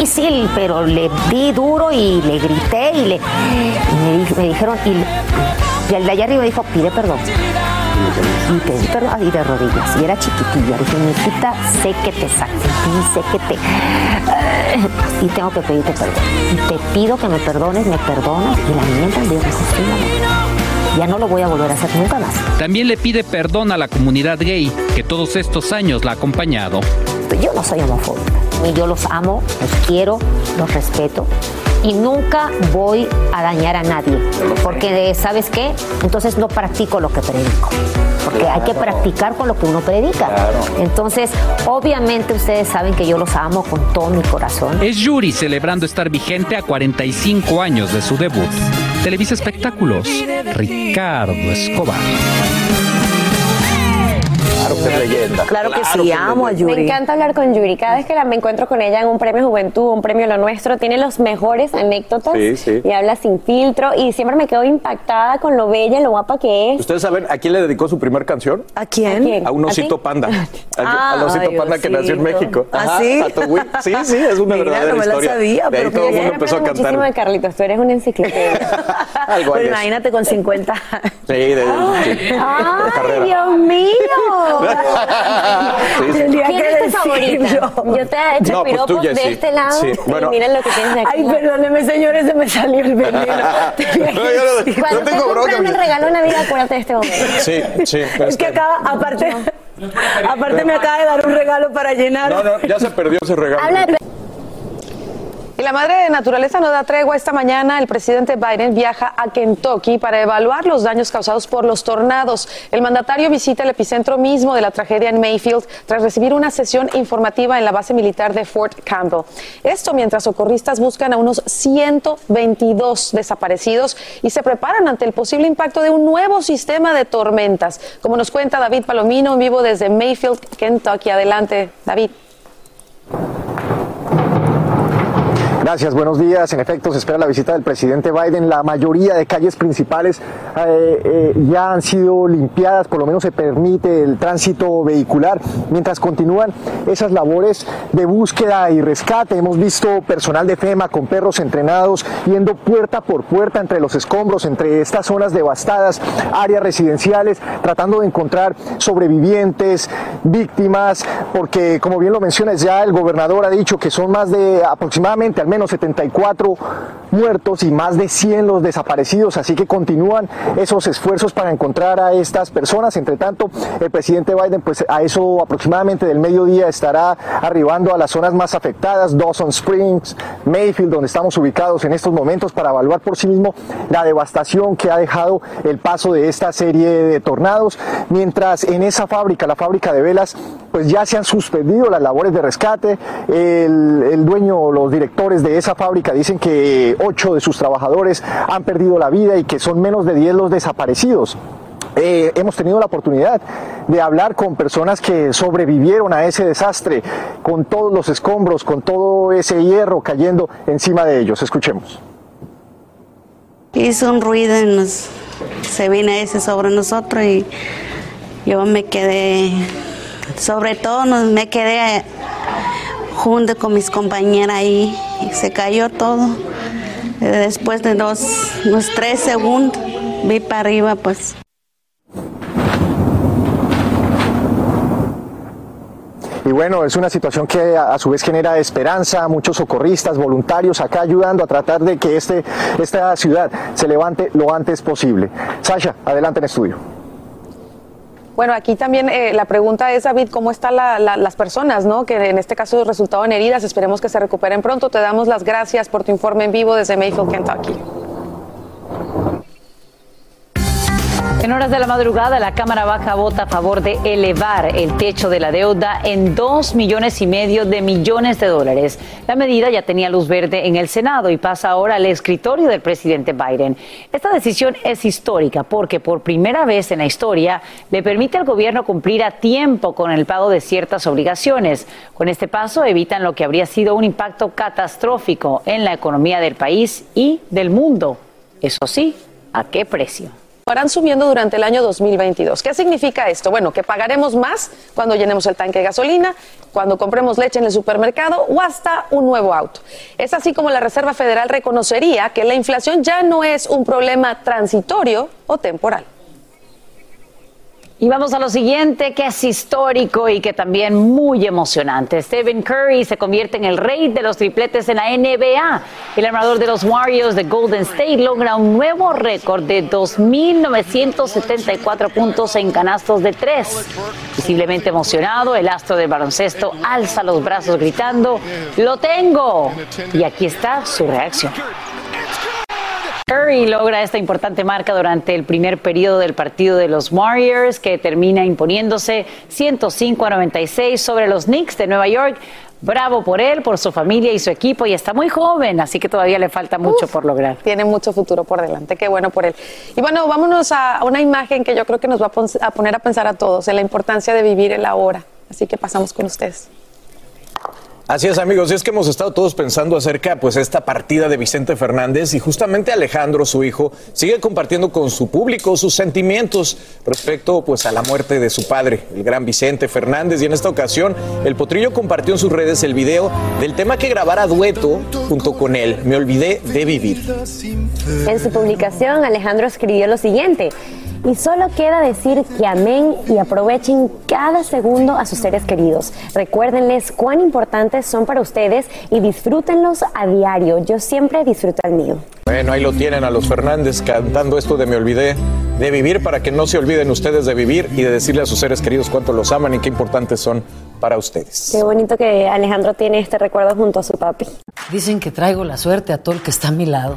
Y sí, pero le di duro y le grité y le me, di- me dijeron, y, y el de allá arriba me dijo, pide perdón. Y pedí perdón y de rodillas. Y era chiquitilla. Dije, mijita, sé que te sacrifiqué, sé que te. y tengo que pedirte perdón. Y te pido que me perdones, me perdonas. Y la niña entendió, dijo, sí, mamá. Ya no lo voy a volver a hacer nunca más. También le pide perdón a la comunidad gay que todos estos años la ha acompañado. Yo no soy homofóbica. Y yo los amo, los quiero, los respeto. y nunca voy a dañar a nadie. Porque, ¿sabes qué? Entonces no practico lo que predico. Porque hay que practicar con lo que uno predica. Entonces, obviamente ustedes saben que yo los amo con todo mi corazón. Es Yuri celebrando estar vigente a 45 años de su debut. Televisa Espectáculos, Ricardo Escobar. Claro que es leyenda. Claro que sí, amo a leyenda. Me encanta hablar con Yuri. Cada vez que la, me encuentro con ella en un premio Juventud, un premio Lo Nuestro, tiene los mejores anécdotas Sí, sí. y habla sin filtro y siempre me quedo impactada con lo bella y lo guapa que es. ¿Ustedes saben a quién le dedicó su primer canción? ¿A quién? A un ¿A osito panda. <laughs> Ah, al osito ay, panda que nació en. México. ¿Ah, Ajá, sí? a. Sí, sí, es una Mira, verdadera no me la historia. sabía, de ahí pero todo el que mundo empezó a muchísimo de cantar. Carlitos, tú eres una enciclopedia. <laughs> Algo Pero hay. imagínate con 50 Sí, de, sí. <laughs> ¡Ay, carrera. Dios mío! Sí, sí. Tendría ¿Quién que es tu favorita? Yo te he hecho No, pues piropos de Jessy. este lado Sí, bueno. y miren lo que tienes aquí. Ay, perdóneme, señores, se me salió el veneno. <laughs> No, yo no-. Cuando no tengo estés bronca. comprando el regalo de Navidad, acuérdate de este momento. Sí, sí. Es que acaba, aparte, aparte me acaba de dar un regalo para llenar. No, no, ya se perdió ese regalo. Habla de Y la madre de naturaleza no da tregua. Esta mañana el presidente Biden viaja a Kentucky para evaluar los daños causados por los tornados. El mandatario visita el epicentro mismo de la tragedia en Mayfield tras recibir una sesión informativa en la base militar de Fort Campbell. Esto mientras socorristas buscan a unos 122 desaparecidos y se preparan ante el posible impacto de un nuevo sistema de tormentas. Como nos cuenta David Palomino vivo desde Mayfield, Kentucky. Adelante, David. Gracias, buenos días. En efecto, se espera la visita del presidente Biden. La mayoría de calles principales eh, eh, ya han sido limpiadas, por lo menos se permite el tránsito vehicular. Mientras continúan esas labores de búsqueda y rescate, hemos visto personal de FEMA con perros entrenados yendo puerta por puerta entre los escombros, entre estas zonas devastadas, áreas residenciales, tratando de encontrar sobrevivientes, víctimas, porque como bien lo mencionas, ya el gobernador ha dicho que son más de aproximadamente al menos 74 muertos y más de 100 los desaparecidos, así que continúan esos esfuerzos para encontrar a estas personas. Entre tanto, el presidente Biden, pues a eso aproximadamente del mediodía estará arribando a las zonas más afectadas, Dawson Springs, Mayfield, donde estamos ubicados en estos momentos para evaluar por sí mismo la devastación que ha dejado el paso de esta serie de tornados, mientras en esa fábrica, la fábrica de velas, pues ya se han suspendido las labores de rescate. El, el dueño, los directores de esa fábrica dicen que ocho de sus trabajadores han perdido la vida y que son menos de 10 los desaparecidos. Eh, hemos tenido la oportunidad de hablar con personas que sobrevivieron a ese desastre, con todos los escombros, con todo ese hierro cayendo encima de ellos. Escuchemos. Hizo un ruido y nos, se vino ese sobre nosotros y yo me quedé, sobre todo nos, me quedé junto con mis compañeras ahí se cayó todo. Eh, Después de dos, unos tres segundos vi para arriba pues. Y bueno, es una situación que a su vez genera esperanza, muchos socorristas, voluntarios acá ayudando a tratar de que este, esta ciudad se levante lo antes posible. Sasha, adelante en estudio. Bueno, aquí también eh, la pregunta es, David, ¿cómo están la- la- las personas, no? Que en este caso resultaron heridas. Esperemos que se recuperen pronto. Te damos las gracias por tu informe en vivo desde Mayfield, Kentucky. En horas de la madrugada, la Cámara Baja vota a favor de elevar el techo de la deuda en dos millones y medio de millones de dólares. La medida ya tenía luz verde en el Senado y pasa ahora al escritorio del presidente Biden. Esta decisión es histórica porque por primera vez en la historia le permite al gobierno cumplir a tiempo con el pago de ciertas obligaciones. Con este paso evitan lo que habría sido un impacto catastrófico en la economía del país y del mundo. Eso sí, ¿a qué precio? Estarán subiendo durante el año 2022. ¿Qué significa esto? Bueno, que pagaremos más cuando llenemos el tanque de gasolina, cuando compremos leche en el supermercado o hasta un nuevo auto. Es así como la Reserva Federal reconocería que la inflación ya no es un problema transitorio o temporal. Y vamos a lo siguiente, que es histórico y que también muy emocionante. Stephen Curry se convierte en el rey de los tripletes en la NBA. El armador de los Warriors de Golden State logra un nuevo récord de 2.974 puntos en canastos de tres. Visiblemente emocionado, el astro del baloncesto alza los brazos gritando, ¡Lo tengo! Y aquí está su reacción. Curry logra esta importante marca durante el primer periodo del partido de los Warriors, que termina imponiéndose 105 a 96 sobre los Knicks de Nueva York. Bravo por él, por su familia y su equipo, y está muy joven, así que todavía le falta mucho por lograr. Tiene mucho futuro por delante, qué bueno por él. Y bueno, vámonos a una imagen que yo creo que nos va a poner a pensar a todos en la importancia de vivir el ahora. Así que pasamos con ustedes. Así es, amigos. Y es que hemos estado todos pensando acerca, pues, esta partida de Vicente Fernández y justamente Alejandro, su hijo, sigue compartiendo con su público sus sentimientos respecto, pues, a la muerte de su padre, el gran Vicente Fernández. Y en esta ocasión, el Potrillo compartió en sus redes el video del tema que grabara dueto junto con él. Me olvidé de vivir. En su publicación, Alejandro escribió lo siguiente. Y solo queda decir que amén y aprovechen cada segundo a sus seres queridos. Recuérdenles cuán importantes son para ustedes y disfrútenlos a diario. Yo siempre disfruto el mío. Bueno, ahí lo tienen a los Fernández cantando esto de Me olvidé de vivir para que no se olviden ustedes de vivir y de decirle a sus seres queridos cuánto los aman y qué importantes son para ustedes. Qué bonito que Alejandro tiene este recuerdo junto a su papi. Dicen que traigo la suerte a todo el que está a mi lado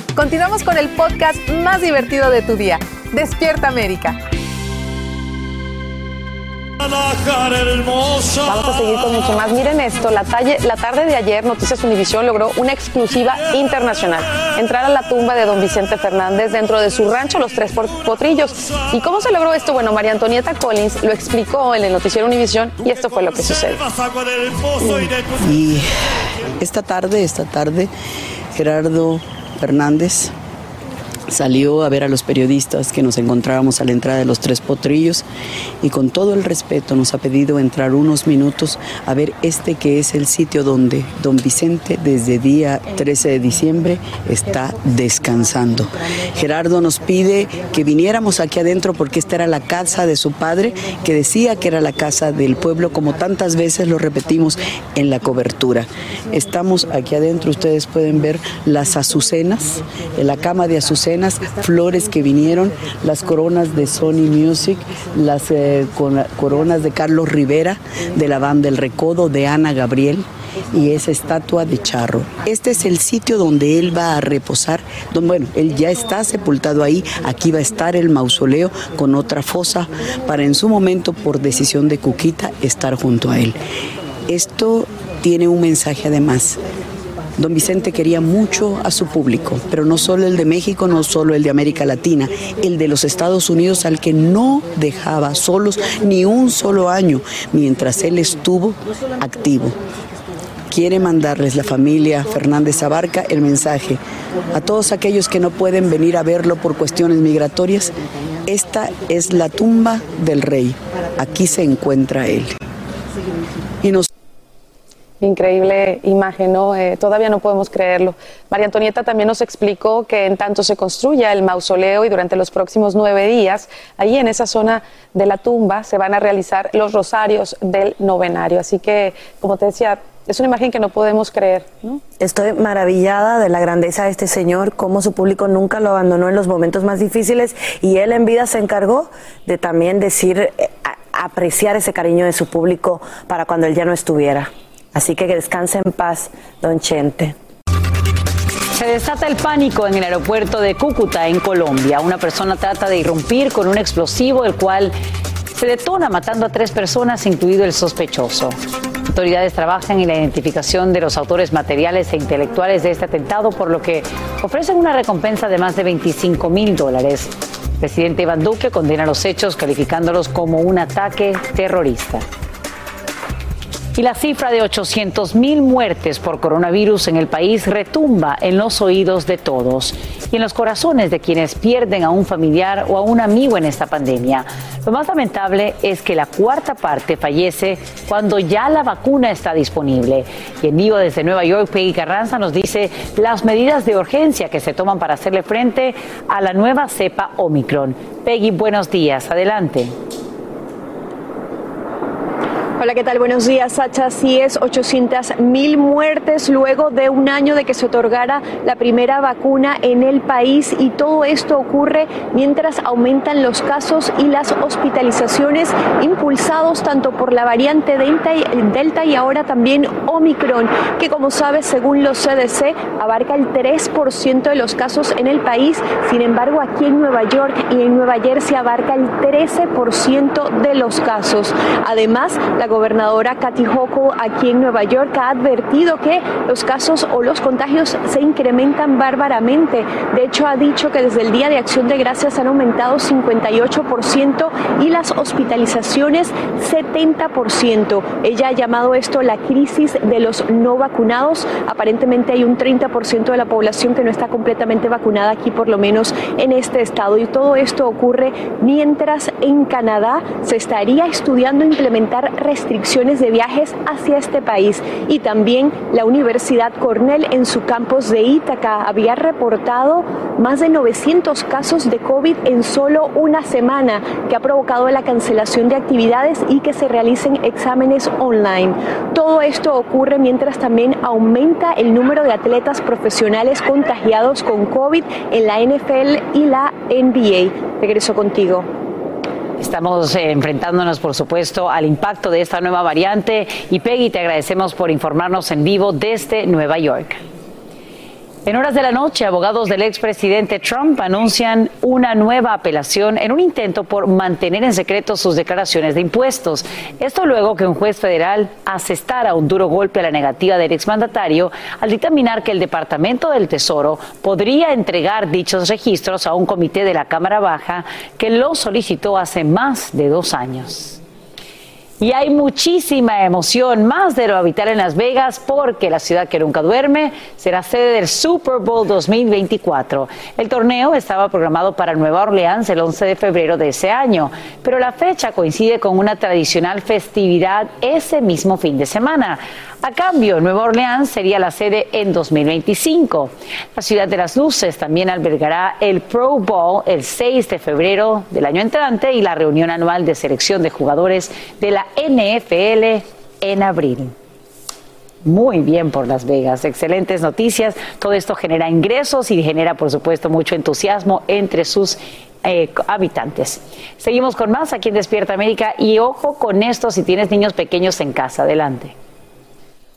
Continuamos con el podcast más divertido de tu día. Despierta América. Vamos a seguir con mucho más. Miren esto, la, la tarde de ayer Noticias Univisión logró una exclusiva internacional. Entrar a la tumba de don Vicente Fernández dentro de su rancho Los Tres Potrillos. ¿Y cómo se logró esto? Bueno, María Antonieta Collins lo explicó en el noticiero Univisión y esto fue lo que sucedió. Y esta tarde, esta tarde, Gerardo Fernández salió a ver a los periodistas que nos encontrábamos a la entrada de los Tres Potrillos y con todo el respeto nos ha pedido entrar unos minutos a ver este que es el sitio donde don Vicente desde día 13 de diciembre está descansando. Gerardo nos pide que viniéramos aquí adentro porque esta era la casa de su padre que decía que era la casa del pueblo como tantas veces lo repetimos en la cobertura. Estamos aquí adentro, ustedes pueden ver las azucenas, en la cama de azucenas flores que vinieron, las coronas de Sony Music, las eh, coronas de Carlos Rivera, de la banda El Recodo, de Ana Gabriel y esa estatua de Charro. Este es el sitio donde él va a reposar. bueno, él ya está sepultado ahí. Aquí va a estar el mausoleo con otra fosa para en su momento, por decisión de Cuquita, estar junto a él. Esto tiene un mensaje además. Don Vicente quería mucho a su público, pero no solo el de México, no solo el de América Latina, el de los Estados Unidos al que no dejaba solos ni un solo año mientras él estuvo activo quiere mandarles la familia Fernández Abarca el mensaje a todos aquellos que no pueden venir a verlo por cuestiones migratorias. Esta es la tumba del rey. Aquí se encuentra él. Y nos Increíble imagen, ¿no? Eh, todavía no podemos creerlo. María Antonieta también nos explicó que en tanto se construya el mausoleo y durante los próximos nueve días, ahí en esa zona de la tumba se van a realizar los rosarios del novenario. Así que, como te decía, es una imagen que no podemos creer. Estoy maravillada de la grandeza de este señor, cómo su público nunca lo abandonó en los momentos más difíciles y él en vida se encargó de también decir, eh, apreciar ese cariño de su público para cuando él ya no estuviera. Así que descanse en paz, don Chente. Se desata el pánico en el aeropuerto de Cúcuta, en Colombia. Una persona trata de irrumpir con un explosivo, el cual se detona matando a tres personas, incluido el sospechoso. Autoridades trabajan en la identificación de los autores materiales e intelectuales de este atentado, por lo que ofrecen una recompensa de más de 25 mil dólares. Presidente Iván Duque condena los hechos, calificándolos como un ataque terrorista. Y la cifra de 800 mil muertes por coronavirus en el país retumba en los oídos de todos y en los corazones de quienes pierden a un familiar o a un amigo en esta pandemia. Lo más lamentable es que la cuarta parte fallece cuando ya la vacuna está disponible. Y en vivo desde Nueva York, Peggy Carranza nos dice las medidas de urgencia que se toman para hacerle frente a la nueva cepa Omicron. Peggy, buenos días. Adelante. Hola, ¿qué tal? Buenos días, Sacha. Sí es 800 mil muertes luego de un año de que se otorgara la primera vacuna en el país y todo esto ocurre mientras aumentan los casos y las hospitalizaciones impulsados tanto por la variante Delta y ahora también Omicron, que como sabes, según los CDC, abarca el 3% de los casos en el país. Sin embargo, aquí en Nueva York y en Nueva Jersey abarca el 13% de los casos. Además, la gobernadora Kathy Hochul aquí en Nueva York ha advertido que los casos o los contagios se incrementan bárbaramente. De hecho, ha dicho que desde el Día de Acción de Gracias han aumentado 58% y las hospitalizaciones 70%. Ella ha llamado esto la crisis de los no vacunados. Aparentemente hay un 30% de la población que no está completamente vacunada aquí, por lo menos en este estado. Y todo esto ocurre mientras en Canadá se estaría estudiando implementar restricciones restricciones de viajes hacia este país y también la Universidad Cornell en su campus de Ítaca había reportado más de 900 casos de COVID en solo una semana que ha provocado la cancelación de actividades y que se realicen exámenes online. Todo esto ocurre mientras también aumenta el número de atletas profesionales contagiados con COVID en la NFL y la NBA. Regreso contigo. Estamos eh, enfrentándonos, por supuesto, al impacto de esta nueva variante y Peggy, te agradecemos por informarnos en vivo desde Nueva York. En horas de la noche, abogados del expresidente Trump anuncian una nueva apelación en un intento por mantener en secreto sus declaraciones de impuestos. Esto luego que un juez federal asestara un duro golpe a la negativa del exmandatario al dictaminar que el Departamento del Tesoro podría entregar dichos registros a un comité de la Cámara Baja que lo solicitó hace más de dos años. Y hay muchísima emoción, más de lo habitual en Las Vegas, porque la ciudad que nunca duerme será sede del Super Bowl 2024. El torneo estaba programado para Nueva Orleans el 11 de febrero de ese año, pero la fecha coincide con una tradicional festividad ese mismo fin de semana. A cambio, Nueva Orleans sería la sede en 2025. La Ciudad de las Luces también albergará el Pro Bowl el 6 de febrero del año entrante y la reunión anual de selección de jugadores de la NFL en abril. Muy bien por Las Vegas, excelentes noticias. Todo esto genera ingresos y genera, por supuesto, mucho entusiasmo entre sus eh, habitantes. Seguimos con más aquí en Despierta América y ojo con esto si tienes niños pequeños en casa. Adelante.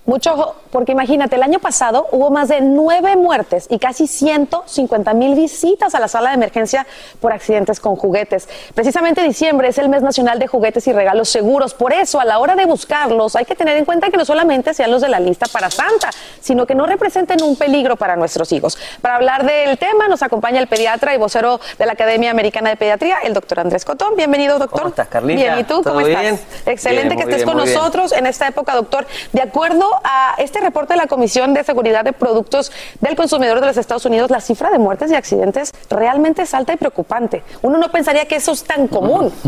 Mucho, porque imagínate, el año pasado hubo más de nueve muertes y casi 150 mil visitas a la sala de emergencia por accidentes con juguetes. Precisamente diciembre es el mes nacional de juguetes y regalos seguros. Por eso, a la hora de buscarlos, hay que tener en cuenta que no solamente sean los de la lista para Santa, sino que no representen un peligro para nuestros hijos. Para hablar del tema, nos acompaña el pediatra y vocero de la Academia Americana de Pediatría, el doctor Andrés Cotón. Bienvenido, doctor. ¿Cómo estás, Carlita? Bien, ¿y tú cómo estás? Excelente que estés con nosotros en esta época, doctor. De acuerdo a este reporte de la Comisión de Seguridad de Productos del Consumidor de los Estados Unidos, la cifra de muertes y accidentes realmente es alta y preocupante. Uno no pensaría que eso es tan común. <laughs>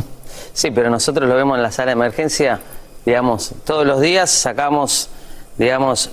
Sí, pero nosotros lo vemos en la sala de emergencia, digamos, todos los días sacamos, digamos,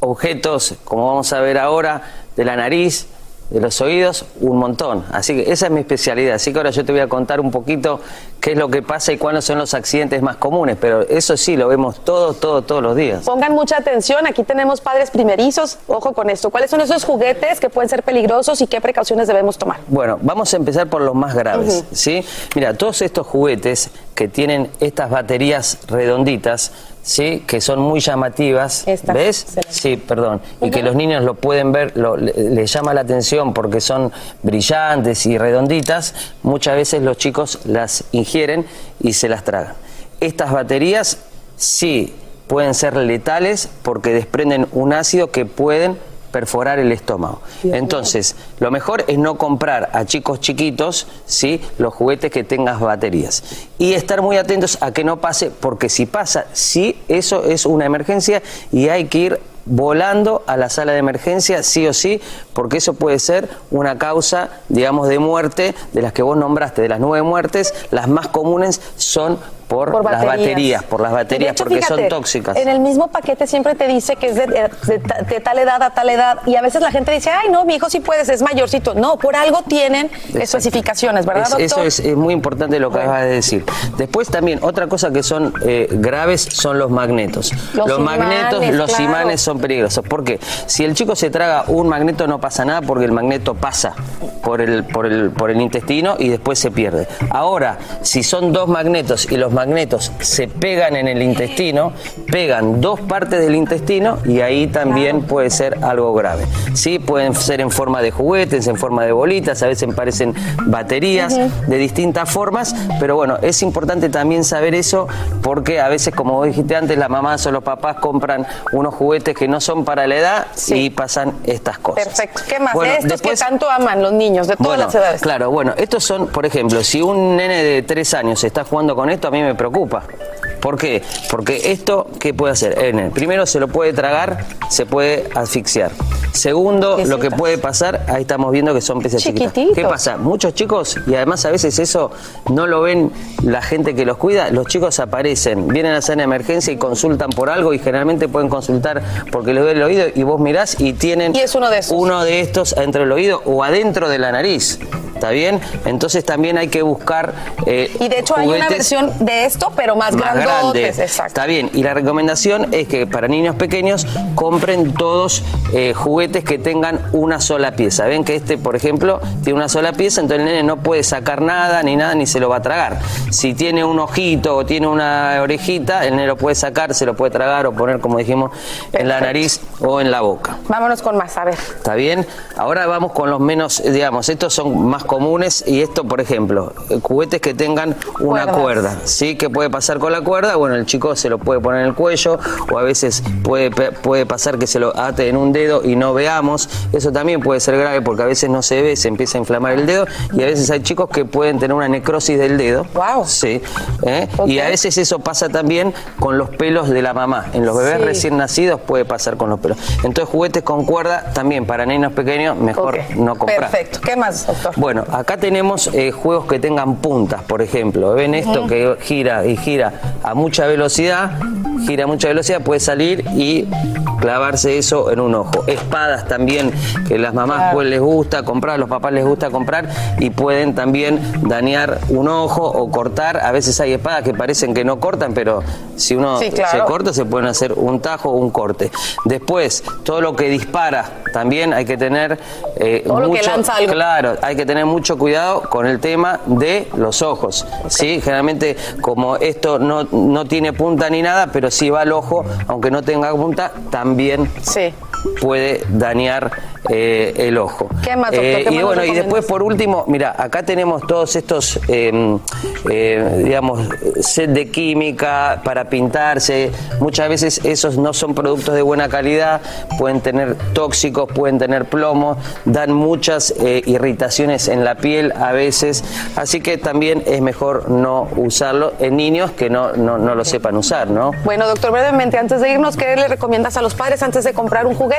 objetos, como vamos a ver ahora, de la nariz, de los oídos, un montón. Así que esa es mi especialidad. Así que ahora yo te voy a contar un poquito qué es lo que pasa y cuáles son los accidentes más comunes. Pero eso sí, lo vemos todos, todos, todos los días. Pongan mucha atención. Aquí tenemos padres primerizos. Ojo con esto. ¿Cuáles son esos juguetes que pueden ser peligrosos y qué precauciones debemos tomar? Bueno, vamos a empezar por los más graves. ¿sí? Mira, todos estos juguetes que tienen estas baterías redonditas, ¿sí? que son muy llamativas, ¿ves? Sí, perdón, y que los niños lo pueden ver, lo, les llama la atención porque son brillantes y redonditas, muchas veces los chicos las ingieren y se las tragan. Estas baterías sí pueden ser letales porque desprenden un ácido que pueden perforar el estómago. Entonces, lo mejor es no comprar a chicos chiquitos, ¿sí? Los juguetes que tengas baterías. Y estar muy atentos a que no pase, porque si pasa, sí, eso es una emergencia y hay que ir volando a la sala de emergencia, sí o sí, porque eso puede ser una causa, digamos, de muerte de las que vos nombraste, de las nueve muertes, las más comunes son por, Por las baterías. por las baterías, hecho, porque son tóxicas. En el mismo paquete siempre te dice que es de, de- de ta- de tal edad a tal edad. Y a veces la gente dice, ay, no, mi hijo sí puedes, es mayorcito. No, por algo tienen especificaciones, ¿verdad, Es- doctor? eso es, es muy importante lo que acabas de decir. Después también, otra cosa que son eh, graves son los magnetos. Los magnetos, imanes, los claro. imanes son peligrosos. ¿Por qué? Si el chico se traga un magneto no pasa nada porque el magneto pasa por el, por el, por el intestino y después se pierde. Ahora, si son dos magnetos y los magnetos se pegan en el intestino, pegan dos partes del intestino y ahí también puede ser algo grave. Sí, pueden ser en forma de juguetes, en forma de bolitas, a veces parecen baterías de distintas formas, pero bueno, es importante también saber eso porque a veces, como vos dijiste antes, las mamás o los papás compran unos juguetes que no son para la edad y pasan estas cosas. Perfecto. ¿Qué más? Bueno, de estos después- que tanto aman los niños, de todas Bueno, las edades. Claro, bueno, estos son, por ejemplo, si un nene de tres años está jugando con esto, a mí me preocupa. ¿Por qué? Porque esto, ¿qué puede hacer? El primero se lo puede tragar, se puede asfixiar. Segundo, lo que puede pasar, ahí estamos viendo que son peces. Chiquititos. ¿Qué pasa? Muchos chicos, y además a veces eso no lo ven la gente que los cuida, los chicos aparecen, vienen a hacer una emergencia y consultan por algo y generalmente pueden consultar porque les duele el oído y vos mirás y tienen Y es uno de esos. uno de estos adentro del oído o adentro de la nariz. ¿Está bien? Entonces también hay que buscar. eh, Y de hecho hay una versión de esto, pero más, más grandotes. grandes. Exacto. Está bien. Y la recomendación es que para niños pequeños compren todos eh, juguetes que tengan una sola pieza. Ven que este, por ejemplo, tiene una sola pieza, entonces el nene no puede sacar nada, ni nada, ni se lo va a tragar. Si tiene un ojito o tiene una orejita, el nene lo puede sacar, se lo puede tragar o poner, como dijimos, en la nariz o en la boca. Vámonos con más, a ver. ¿Está bien? Ahora vamos con los menos, digamos, estos son más comunes y esto, por ejemplo, juguetes que tengan una Cuerdas. cuerda. ¿Sí? ¿Qué puede pasar con la cuerda? Bueno, el chico se lo puede poner en el cuello o a veces puede, puede pasar que se lo ate en un dedo y no veamos. Eso también puede ser grave porque a veces no se ve, se empieza a inflamar el dedo y a veces hay chicos que pueden tener una necrosis del dedo. Wow. Sí. ¿eh? Y a veces eso pasa también con los pelos de la mamá. En los bebés Sí. recién nacidos puede pasar con los pelos. Entonces, juguetes con cuerda también para niños pequeños mejor no comprar. Perfecto. ¿Qué más, doctor? Bueno, acá tenemos eh, juegos que tengan puntas, por ejemplo. ¿Ven esto que gira y gira a mucha velocidad? Gira a mucha velocidad, puede salir y clavarse eso en un ojo. Espadas también, que las mamás Claro. pues les gusta comprar, los papás les gusta comprar y pueden también dañar un ojo o cortar. A veces hay espadas que parecen que no cortan, pero si uno Sí, claro. se corta se pueden hacer un tajo o un corte. Después, todo lo que dispara, también hay que tener eh, Todo lo que mucho, lanza algo. Claro, hay que tener mucho cuidado con el tema de los ojos. ¿sí? Generalmente, como esto no, no tiene punta ni nada, pero si va al ojo, aunque no tenga punta, también puede dañar eh, el ojo. ¿Qué más, doctor? Eh, ¿Qué y bueno, y después por último, mira, acá tenemos todos estos, eh, eh, digamos, set de química para pintarse. Muchas veces esos no son productos de buena calidad, pueden tener tóxicos, pueden tener plomo, dan muchas eh, irritaciones en la piel a veces. Así que también es mejor no usarlo en niños que no, no, no lo sepan usar, ¿no? Bueno, doctor, brevemente, antes de irnos, ¿qué le recomiendas a los padres antes de comprar un juguete?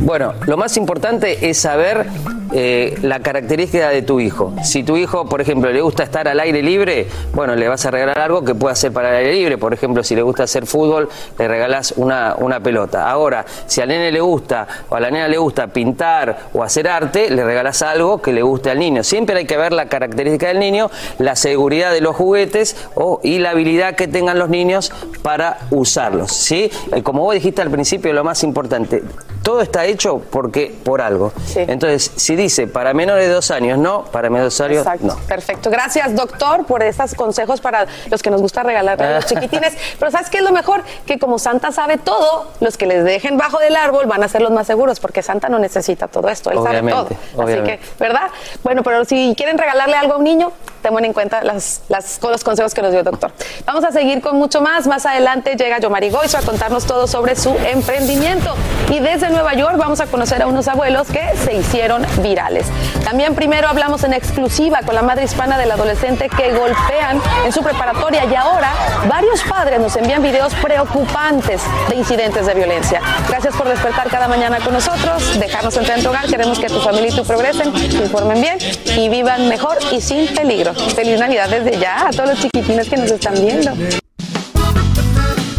Bueno, lo más importante es saber eh, la característica de tu hijo. Si tu hijo, por ejemplo, le gusta estar al aire libre, bueno, le vas a regalar algo que pueda hacer para el aire libre. Por ejemplo, si le gusta hacer fútbol, le regalas una, una pelota. Ahora, si al nene le gusta o a la nena le gusta pintar o hacer arte, le regalas algo que le guste al niño. Siempre hay que ver la característica del niño, la seguridad de los juguetes y la habilidad que tengan los niños para usarlos. ¿sí? Y como vos dijiste al principio, lo más importante, todo está hecho porque por algo. Entonces, si dice para menores de dos años no, para menores de dos años Exacto. no. Perfecto. Gracias, doctor, por estos consejos para los que nos gusta regalar a los chiquitines. Pero ¿sabes qué es lo mejor? Que como Santa sabe todo, los que les dejen bajo del árbol van a ser los más seguros, porque Santa no necesita todo esto, él Obviamente, sabe todo. Así que, ¿verdad? Bueno, pero si quieren regalarle algo a un niño, tomen en cuenta las, las, los consejos que nos dio el doctor. Vamos a seguir con mucho más. Más adelante llega Yomari Goizo a contarnos todo sobre su emprendimiento. Y desde Nueva York vamos a conocer a unos abuelos que se hicieron virales. También primero hablamos en exclusiva con la madre hispana del adolescente que golpean en su preparatoria y ahora varios padres nos envían videos preocupantes de incidentes de violencia. Gracias por despertar cada mañana con nosotros, dejarnos entrar en tu hogar. Queremos que tu familia y tú progresen, se informen bien y vivan mejor y sin peligro. Feliz Navidad desde ya a todos los chiquitines que nos están viendo.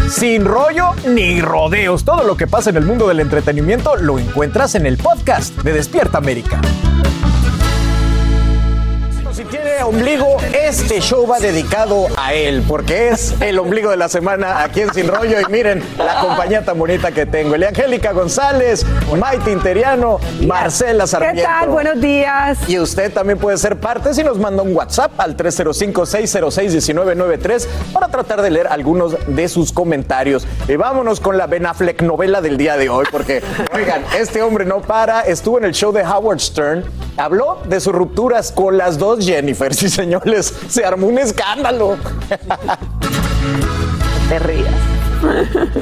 Sin rollo ni rodeos. Todo lo que pasa en el mundo del entretenimiento lo encuentras en el podcast de Despierta América. Si tiene ombligo, este show va dedicado a él, porque es el ombligo de la semana aquí en Sin Rollo. Y miren la compañía tan bonita que tengo. Angélica González, Maite Interiano, Marcela Sarmiento. ¿Qué tal? Buenos días. Y usted también puede ser parte si nos manda un WhatsApp al 305-606-1993 para tratar de leer algunos de sus comentarios. Y vámonos con la Ben Affleck novela del día de hoy, porque, oigan, este hombre no para. Estuvo en el show de Howard Stern, habló de sus rupturas con las dos Jennifer. Sí, señores, se armó un escándalo. <laughs> Te rías.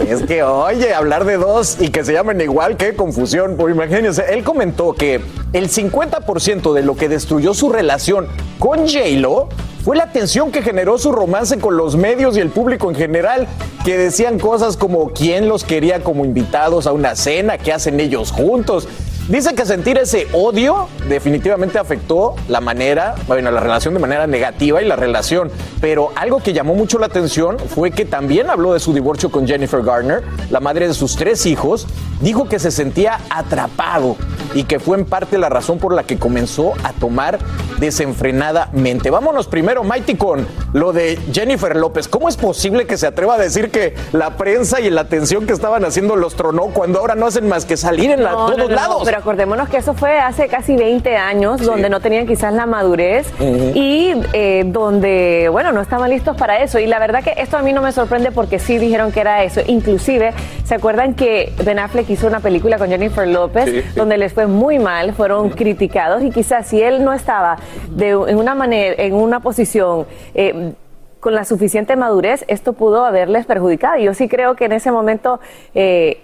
Es que, oye, hablar de dos y que se llamen igual, qué confusión. Por imagínense, él comentó que el 50% de lo que destruyó su relación con J-Lo fue la tensión que generó su romance con los medios y el público en general, que decían cosas como quién los quería como invitados a una cena, qué hacen ellos juntos. Dice que sentir ese odio definitivamente afectó la manera, bueno, la relación de manera negativa y la relación. Pero algo que llamó mucho la atención fue que también habló de su divorcio con Jennifer Garner, la madre de sus tres hijos. Dijo que se sentía atrapado y que fue en parte la razón por la que comenzó a tomar desenfrenadamente. Vámonos primero, Mighty, con lo de Jennifer López. ¿Cómo es posible que se atreva a decir que la prensa y la atención que estaban haciendo los tronó cuando ahora no hacen más que salir en la, No, todos no, no, lados? Pero acordémonos que eso fue hace casi 20 años, donde no tenían quizás la madurez y eh, donde, bueno, no estaban listos para eso. Y la verdad que esto a mí no me sorprende porque sí dijeron que era eso. Inclusive, ¿se acuerdan que Ben Affleck hizo una película con Jennifer López Sí, sí. donde les fue muy mal, fueron criticados y quizás si él no estaba de, en una manera, en una posición... eh, con la suficiente madurez, esto pudo haberles perjudicado. Yo sí creo que en ese momento eh,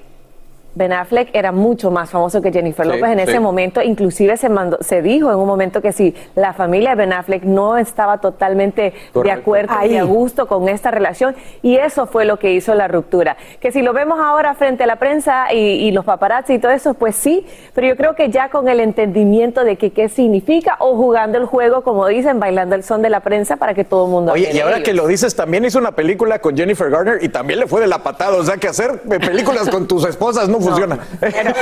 Ben Affleck era mucho más famoso que Jennifer Sí, López en ese sí. momento. Inclusive se, mandó, se dijo en un momento que si la familia de Ben Affleck no estaba totalmente de acuerdo y a gusto con esta relación. Y eso fue lo que hizo la ruptura. Que si lo vemos ahora frente a la prensa y, y los paparazzi y todo eso, pues sí. Pero yo creo que ya con el entendimiento de que qué significa o jugando el juego, como dicen, bailando el son de la prensa para que todo el mundo Oye, y ahora ellos. que lo dices, también hizo una película con Jennifer Garner y también le fue de la patada. O sea, que hacer eh, películas con tus esposas no, funciona.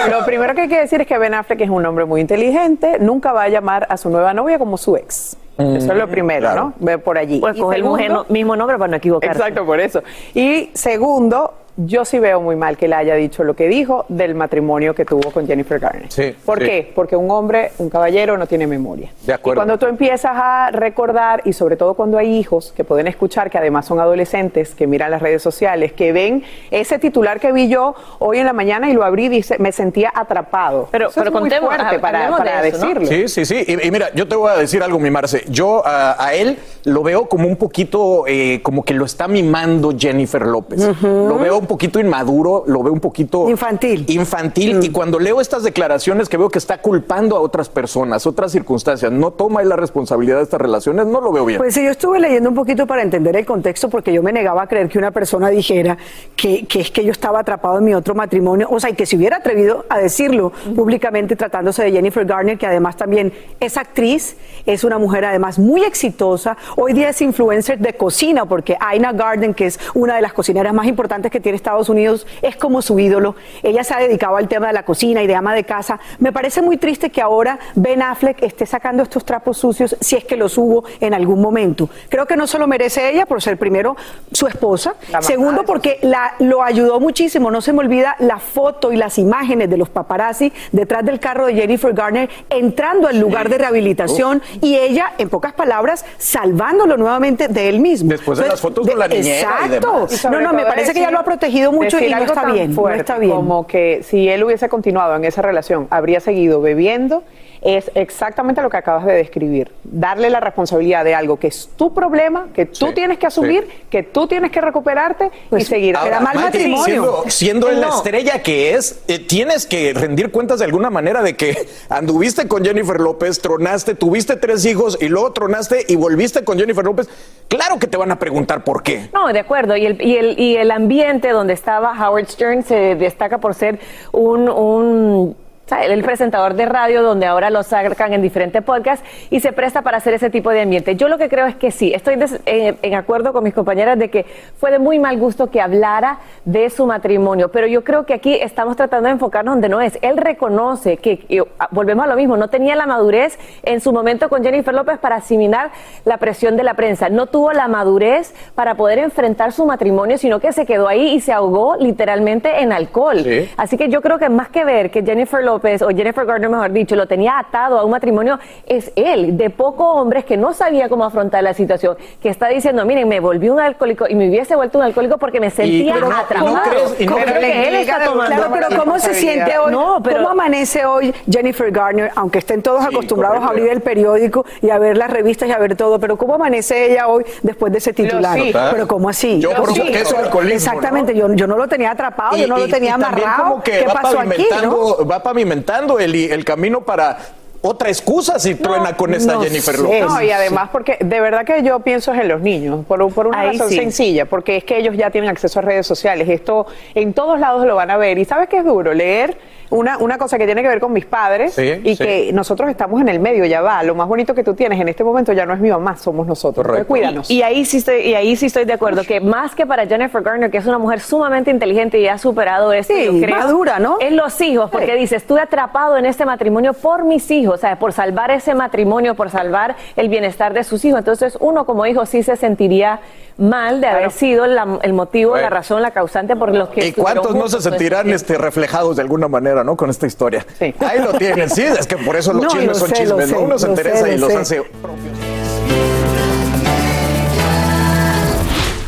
Lo primero que hay que decir es que Ben Affleck es un hombre muy inteligente, nunca va a llamar a su nueva novia como su ex. Eso es lo primero, claro. ¿no? Ve por allí. Pues coge el mismo nombre para no equivocarse. Exacto, por eso. Y segundo, yo sí veo muy mal que él haya dicho lo que dijo del matrimonio que tuvo con Jennifer Garner. Sí, ¿Por sí. qué? Porque un hombre, un caballero, no tiene memoria. De acuerdo. Cuando tú empiezas a recordar, y sobre todo cuando hay hijos que pueden escuchar, que además son adolescentes, que miran las redes sociales, que ven ese titular que vi yo hoy en la mañana y lo abrí y dice, me sentía atrapado. Pero- Eso pero es muy fuerte ha- para, decirlo. Sí, sí, sí. Y, y mira, yo te voy a decir algo, mi Marce. Yo a, a él lo veo como un poquito, eh, como que lo está mimando Jennifer López. Lo veo un poquito inmaduro, lo veo un poquito... Infantil. Infantil. Y cuando leo estas declaraciones que veo que está culpando a otras personas, otras circunstancias, no toma la responsabilidad de estas relaciones, no lo veo bien. Pues sí, yo estuve leyendo un poquito para entender el contexto porque yo me negaba a creer que una persona dijera que, que es que yo estaba atrapado en mi otro matrimonio, o sea, y que se hubiera atrevido a decirlo públicamente tratándose de Jennifer Garner, que además también es actriz, es una mujer además muy exitosa, hoy día es influencer de cocina porque Aina Garden, que es una de las cocineras más importantes que tiene Estados Unidos, es como su ídolo. Ella se ha dedicado al tema de la cocina y de ama de casa. Me parece muy triste que ahora Ben Affleck esté sacando estos trapos sucios si es que los hubo en algún momento. Creo que no se lo merece ella por ser primero su esposa, segundo porque la, lo ayudó muchísimo. No se me olvida la foto y las imágenes de los paparazzi detrás del carro de Jennifer Garner entrando al lugar de rehabilitación y ella, en pocas palabras, salvándolo nuevamente de él mismo. Después de las fotos de- con la niñera y Exacto. demás. Y sobre No, no, me parece que ella lo ha protegido mucho y no está bien. No está bien. Como que si él hubiese continuado en esa relación, habría seguido bebiendo es exactamente lo que acabas de describir. Darle la responsabilidad de algo que es tu problema, que tú tienes que asumir, que tú tienes que recuperarte y seguir. Ahora, Era mal matrimonio. Siendo, la estrella que es, eh, tienes que rendir cuentas de alguna manera de que anduviste con Jennifer López, tronaste, tuviste tres hijos y luego tronaste y volviste con Jennifer López. Claro que te van a preguntar por qué. No, de acuerdo. Y el, y el, y el ambiente donde estaba Howard Stern se destaca por ser un, un. El presentador de radio donde ahora lo sacan en diferentes podcasts y se presta para hacer ese tipo de ambiente. Yo lo que creo es que sí, estoy des- en, en acuerdo con mis compañeras de que fue de muy mal gusto que hablara de su matrimonio, pero yo creo que aquí estamos tratando de enfocarnos donde no es. Él reconoce que, y, ah, volvemos a lo mismo, no tenía la madurez en su momento con Jennifer López para asimilar la presión de la prensa, no tuvo la madurez para poder enfrentar su matrimonio, sino que se quedó ahí y se ahogó literalmente en alcohol. Sí. Así que yo creo que más que ver que Jennifer López, o Jennifer Gardner mejor dicho, lo tenía atado a un matrimonio, es él, de pocos hombres que no sabía cómo afrontar la situación, que está diciendo, miren, me volví un alcohólico y me hubiese vuelto un alcohólico porque me sentía pero no- atrapado. no crees- y no Yo creo crees- que él está tomando Claro, pero ¿cómo se siente hoy? No, pero ¿Cómo amanece hoy Jennifer Garner, aunque estén todos acostumbrados a abrir el periódico y a ver las revistas y a ver todo, pero ¿cómo amanece ella hoy después de ese titular? Pero ¿cómo así? Yo por Sí, eso alcoholismo, Exactamente, yo, yo no lo tenía atrapado, yo no lo tenía amarrado. como que ¿Qué va pasó aquí? pavimentando, no? va pavimentando el, el camino para otra excusa si truena con esta no Jennifer sé. López. No, y además porque de verdad que yo pienso es en los niños, por, por una Ahí razón sí. sencilla, porque es que ellos ya tienen acceso a redes sociales, esto en todos lados lo van a ver. ¿Y sabes qué es duro? Leer una, una cosa que tiene que ver con mis padres Sí, y sí. que nosotros estamos en el medio, ya va. Lo más bonito que tú tienes en este momento ya no es mi mamá, somos nosotros. Entonces, Cuídanos. Y, y ahí sí estoy, y ahí sí estoy de acuerdo que más que para Jennifer Garner, que es una mujer sumamente inteligente y ha superado esto, Sí, yo creo, madura, ¿no? Es los hijos, porque dice, estuve atrapado en este matrimonio por mis hijos, o sea, por salvar ese matrimonio, por salvar el bienestar de sus hijos. Entonces, uno como hijo sí se sentiría mal de haber sido la- el motivo, la razón, la causante por los que ¿Y cuántos no se ese sentirán este, reflejados de alguna manera, ¿no? Con esta historia. Ahí lo tienen, sí, es que por eso los No, chismes lo son sé, lo chismes, ¿no? sé, Uno se interesa sé, y lo los sé. hace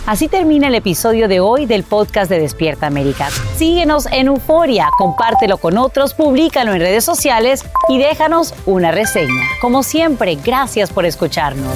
Así termina el episodio de hoy del podcast de Despierta América. Síguenos en Euforia, compártelo con otros, públicalo en redes sociales y déjanos una reseña. Como siempre, gracias por escucharnos.